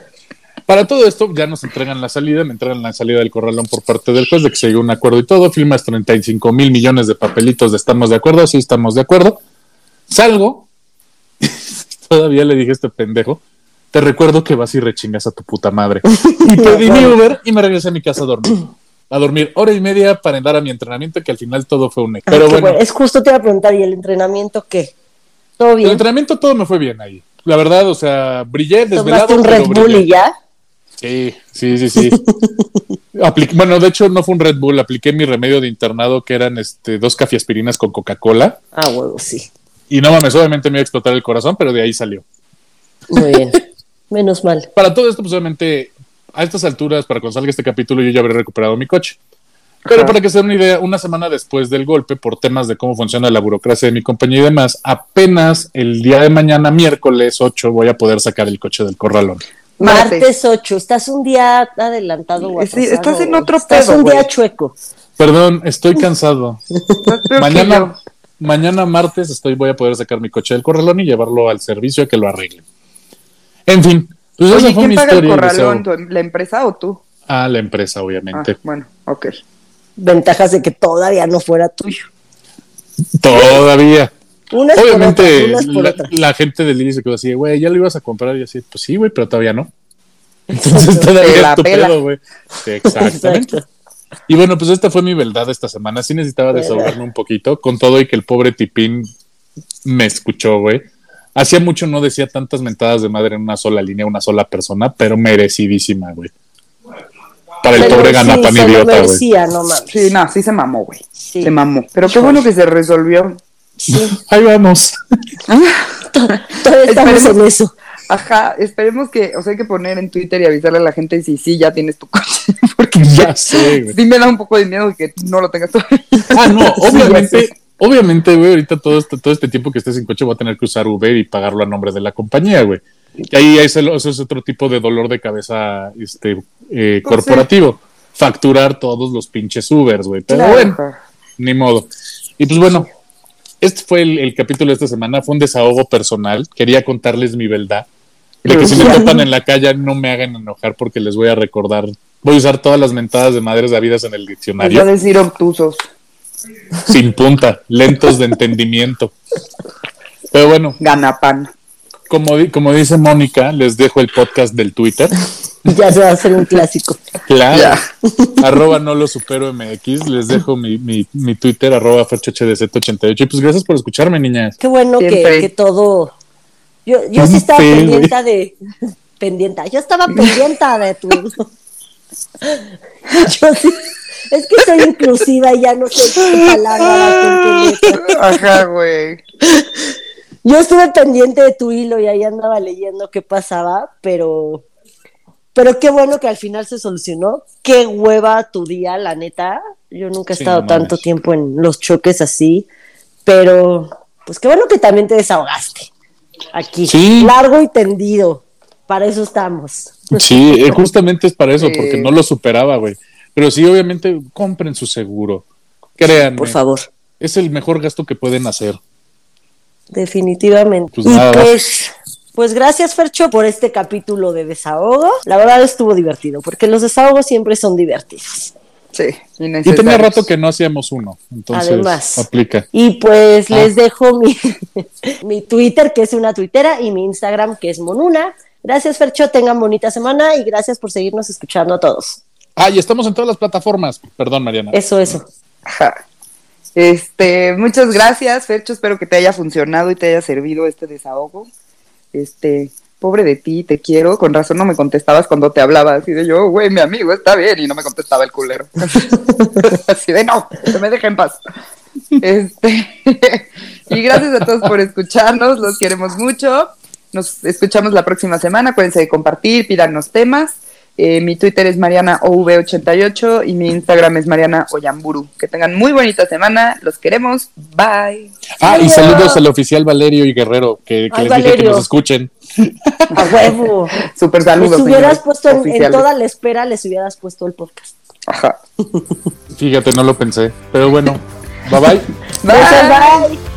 Speaker 1: Para todo esto, ya nos entregan la salida, me entregan la salida del corralón por parte del juez de que se llegó a un acuerdo y todo. Firmas 35 mil millones de papelitos de estamos de acuerdo, sí estamos de acuerdo. Salgo, todavía le dije a este pendejo, te recuerdo que vas y rechingas a tu puta madre. Y pedí mi Uber y me regresé a mi casa a dormir. A dormir hora y media para andar a mi entrenamiento, que al final todo fue un... Pero
Speaker 2: qué
Speaker 1: bueno,
Speaker 2: bueno. Es justo te iba a preguntar, ¿y el entrenamiento qué? ¿Todo
Speaker 1: el
Speaker 2: bien?
Speaker 1: entrenamiento todo me fue bien ahí. La verdad, o sea, brillé desvelado.
Speaker 2: ¿Tomaste un Red Bull y ya?
Speaker 1: Sí, sí, sí, sí. Bueno, de hecho no fue un Red Bull, apliqué mi remedio de internado que eran este dos cafiaspirinas con Coca-Cola
Speaker 2: Ah, huevo, sí.
Speaker 1: y no mames, obviamente me iba a explotar el corazón, pero de ahí salió.
Speaker 2: Muy bien. Menos mal.
Speaker 1: Para todo esto, pues obviamente a estas alturas, para cuando salga este capítulo, yo ya habré recuperado mi coche. Pero
Speaker 3: Ajá.
Speaker 1: para que se den una idea, una semana después del golpe, por temas de cómo funciona la burocracia de mi compañía y demás, apenas el día de mañana, miércoles 8, voy a poder sacar el coche del corralón.
Speaker 3: Martes.
Speaker 2: Martes 8. Estás un día adelantado o
Speaker 3: Sí, estás en otro
Speaker 2: Estás
Speaker 3: pedo,
Speaker 2: un día chueco.
Speaker 1: Perdón, estoy cansado.
Speaker 3: Estás
Speaker 1: mañana, mañana martes estoy, voy a poder sacar mi coche del corralón y llevarlo al servicio a que lo arreglen. En fin, pues esa
Speaker 3: Oye,
Speaker 1: fue
Speaker 3: ¿quién
Speaker 1: mi
Speaker 3: paga el corralón?
Speaker 1: Eliseo.
Speaker 3: ¿Tu- ¿La empresa o tú?
Speaker 1: Ah, la empresa,
Speaker 3: Ah,
Speaker 1: obviamente.
Speaker 3: bueno, ok.
Speaker 2: Ventajas de que todavía no fuera tuyo.
Speaker 1: Todavía.
Speaker 2: Unas
Speaker 1: Obviamente,
Speaker 2: por otras, unas por
Speaker 1: la,
Speaker 2: otras.
Speaker 1: la gente del IRI se quedó así, güey, ya lo ibas a comprar. Y así, pues sí, güey, pero todavía no. Entonces todavía
Speaker 3: la
Speaker 1: es tu
Speaker 3: pela.
Speaker 1: pedo, güey. Sí, exactamente.
Speaker 2: Exacto.
Speaker 1: Y bueno, pues esta fue mi verdad esta semana. Sí necesitaba desahogarme un poquito, con todo y que el pobre tipín me escuchó, güey. Hacía mucho no decía tantas mentadas de madre en una sola línea, una sola persona, pero merecidísima, güey. Para el
Speaker 2: Pero
Speaker 1: pobre
Speaker 2: sí,
Speaker 1: ganapan idiota, güey.
Speaker 2: no.
Speaker 3: Sí, no, sí se mamó, güey.
Speaker 2: Sí.
Speaker 3: Se mamó. Pero qué bueno que se resolvió.
Speaker 2: Sí.
Speaker 1: Ahí vamos.
Speaker 2: Todavía estamos
Speaker 3: Esperemos-
Speaker 2: en eso.
Speaker 3: Ajá, esperemos que, o sea, hay que poner en Twitter y avisarle a la gente si sí ya tienes tu coche, porque
Speaker 1: Ya sé, güey.
Speaker 3: sí me da un poco de miedo que no lo tengas todavía.
Speaker 1: Ah, no, obviamente,
Speaker 3: ya sé.
Speaker 1: obviamente, güey, ahorita todo este, todo este tiempo que esté sin coche voy a tener que usar Uber y pagarlo a nombre de la compañía, güey. Y ahí es el- eso es otro tipo de dolor de cabeza este, eh,
Speaker 3: Pues
Speaker 1: corporativo. Facturar todos los pinches Ubers, güey. Pero
Speaker 2: Claro.
Speaker 1: bueno, ni modo. Y pues bueno, este fue el, el capítulo de esta semana. Fue un desahogo personal. Quería contarles mi verdad. De que si me topan en la calle no me hagan enojar porque les voy a recordar. Voy a usar todas las mentadas de madres habidas en el
Speaker 3: Voy
Speaker 1: diccionario.
Speaker 3: a decir obtusos.
Speaker 1: sin punta, lentos de entendimiento. Pero bueno,
Speaker 3: Ganapan.
Speaker 1: como, di- como dice Mónica, les dejo el podcast del Twitter.
Speaker 2: Ya se va a hacer un clásico.
Speaker 1: Claro.
Speaker 3: Ya.
Speaker 1: arroba no lo supero MX. Les dejo mi, mi, mi Twitter, arroba ferchohdz88. Y pues gracias por escucharme, niñas.
Speaker 2: Qué bueno que, todo. Yo, yo sí estaba
Speaker 1: fe,
Speaker 2: pendiente de. Pendiente. Yo estaba pendiente de tu. Yo sí. Es que soy inclusiva y ya no sé qué palabra.
Speaker 3: Ajá, güey.
Speaker 2: Yo estuve pendiente de tu hilo y ahí andaba leyendo qué pasaba, pero. Pero qué bueno que al final se solucionó. Qué hueva tu día, la neta. Yo nunca he
Speaker 1: Sí,
Speaker 2: estado
Speaker 1: no
Speaker 2: tanto tiempo en los choques así, pero pues qué bueno que también te desahogaste. Aquí,
Speaker 1: Sí.
Speaker 2: largo y tendido. Para eso estamos.
Speaker 1: Sí, eh, justamente es para eso, porque no lo superaba, güey. Pero sí, obviamente, compren su seguro. Créanme.
Speaker 2: Por favor,
Speaker 1: Es el mejor gasto que pueden hacer.
Speaker 2: definitivamente.
Speaker 1: Pues
Speaker 2: y
Speaker 1: nada.
Speaker 2: pues, pues gracias, Fercho, por este capítulo de desahogo. La verdad estuvo divertido, porque los desahogos siempre son divertidos.
Speaker 3: Sí,
Speaker 1: Y tenía rato que no hacíamos uno, entonces
Speaker 2: Además.
Speaker 1: aplica.
Speaker 2: Y pues
Speaker 1: Ah.
Speaker 2: les dejo mi, mi Twitter, que es una tuitera, y mi Instagram, que es Monuna. Gracias, Fercho. Tengan bonita semana y gracias por seguirnos escuchando a todos.
Speaker 1: Ah, y estamos en todas las plataformas. Perdón, Mariana.
Speaker 2: Eso, eso.
Speaker 3: Ajá. Este, muchas gracias, Fercho. Espero que te haya funcionado y te haya servido este desahogo. Este, pobre de ti, te quiero. Con razón no me contestabas cuando te hablaba. Así de yo, güey, mi amigo está bien. Y no me contestaba el culero. Así de no, que me deje en paz. Este, y gracias a todos por escucharnos. Los queremos mucho. Nos escuchamos la próxima semana. Acuérdense de compartir, pídanos temas. Eh, mi Twitter es MarianaOV88 y mi Instagram es Mariana Oyamburu. Que tengan muy bonita semana. Los queremos. Bye.
Speaker 1: Ah, y saludos al oficial Valerio y Guerrero, que, que
Speaker 2: Ay,
Speaker 1: les dije que nos escuchen.
Speaker 2: A huevo.
Speaker 3: Super
Speaker 2: Les
Speaker 3: saludos.
Speaker 2: hubieras
Speaker 3: señores
Speaker 2: puesto en, toda la espera, les hubieras puesto el podcast.
Speaker 3: Ajá.
Speaker 1: Fíjate, no lo pensé. Pero bueno, bye bye.
Speaker 3: Bye.
Speaker 2: Bye.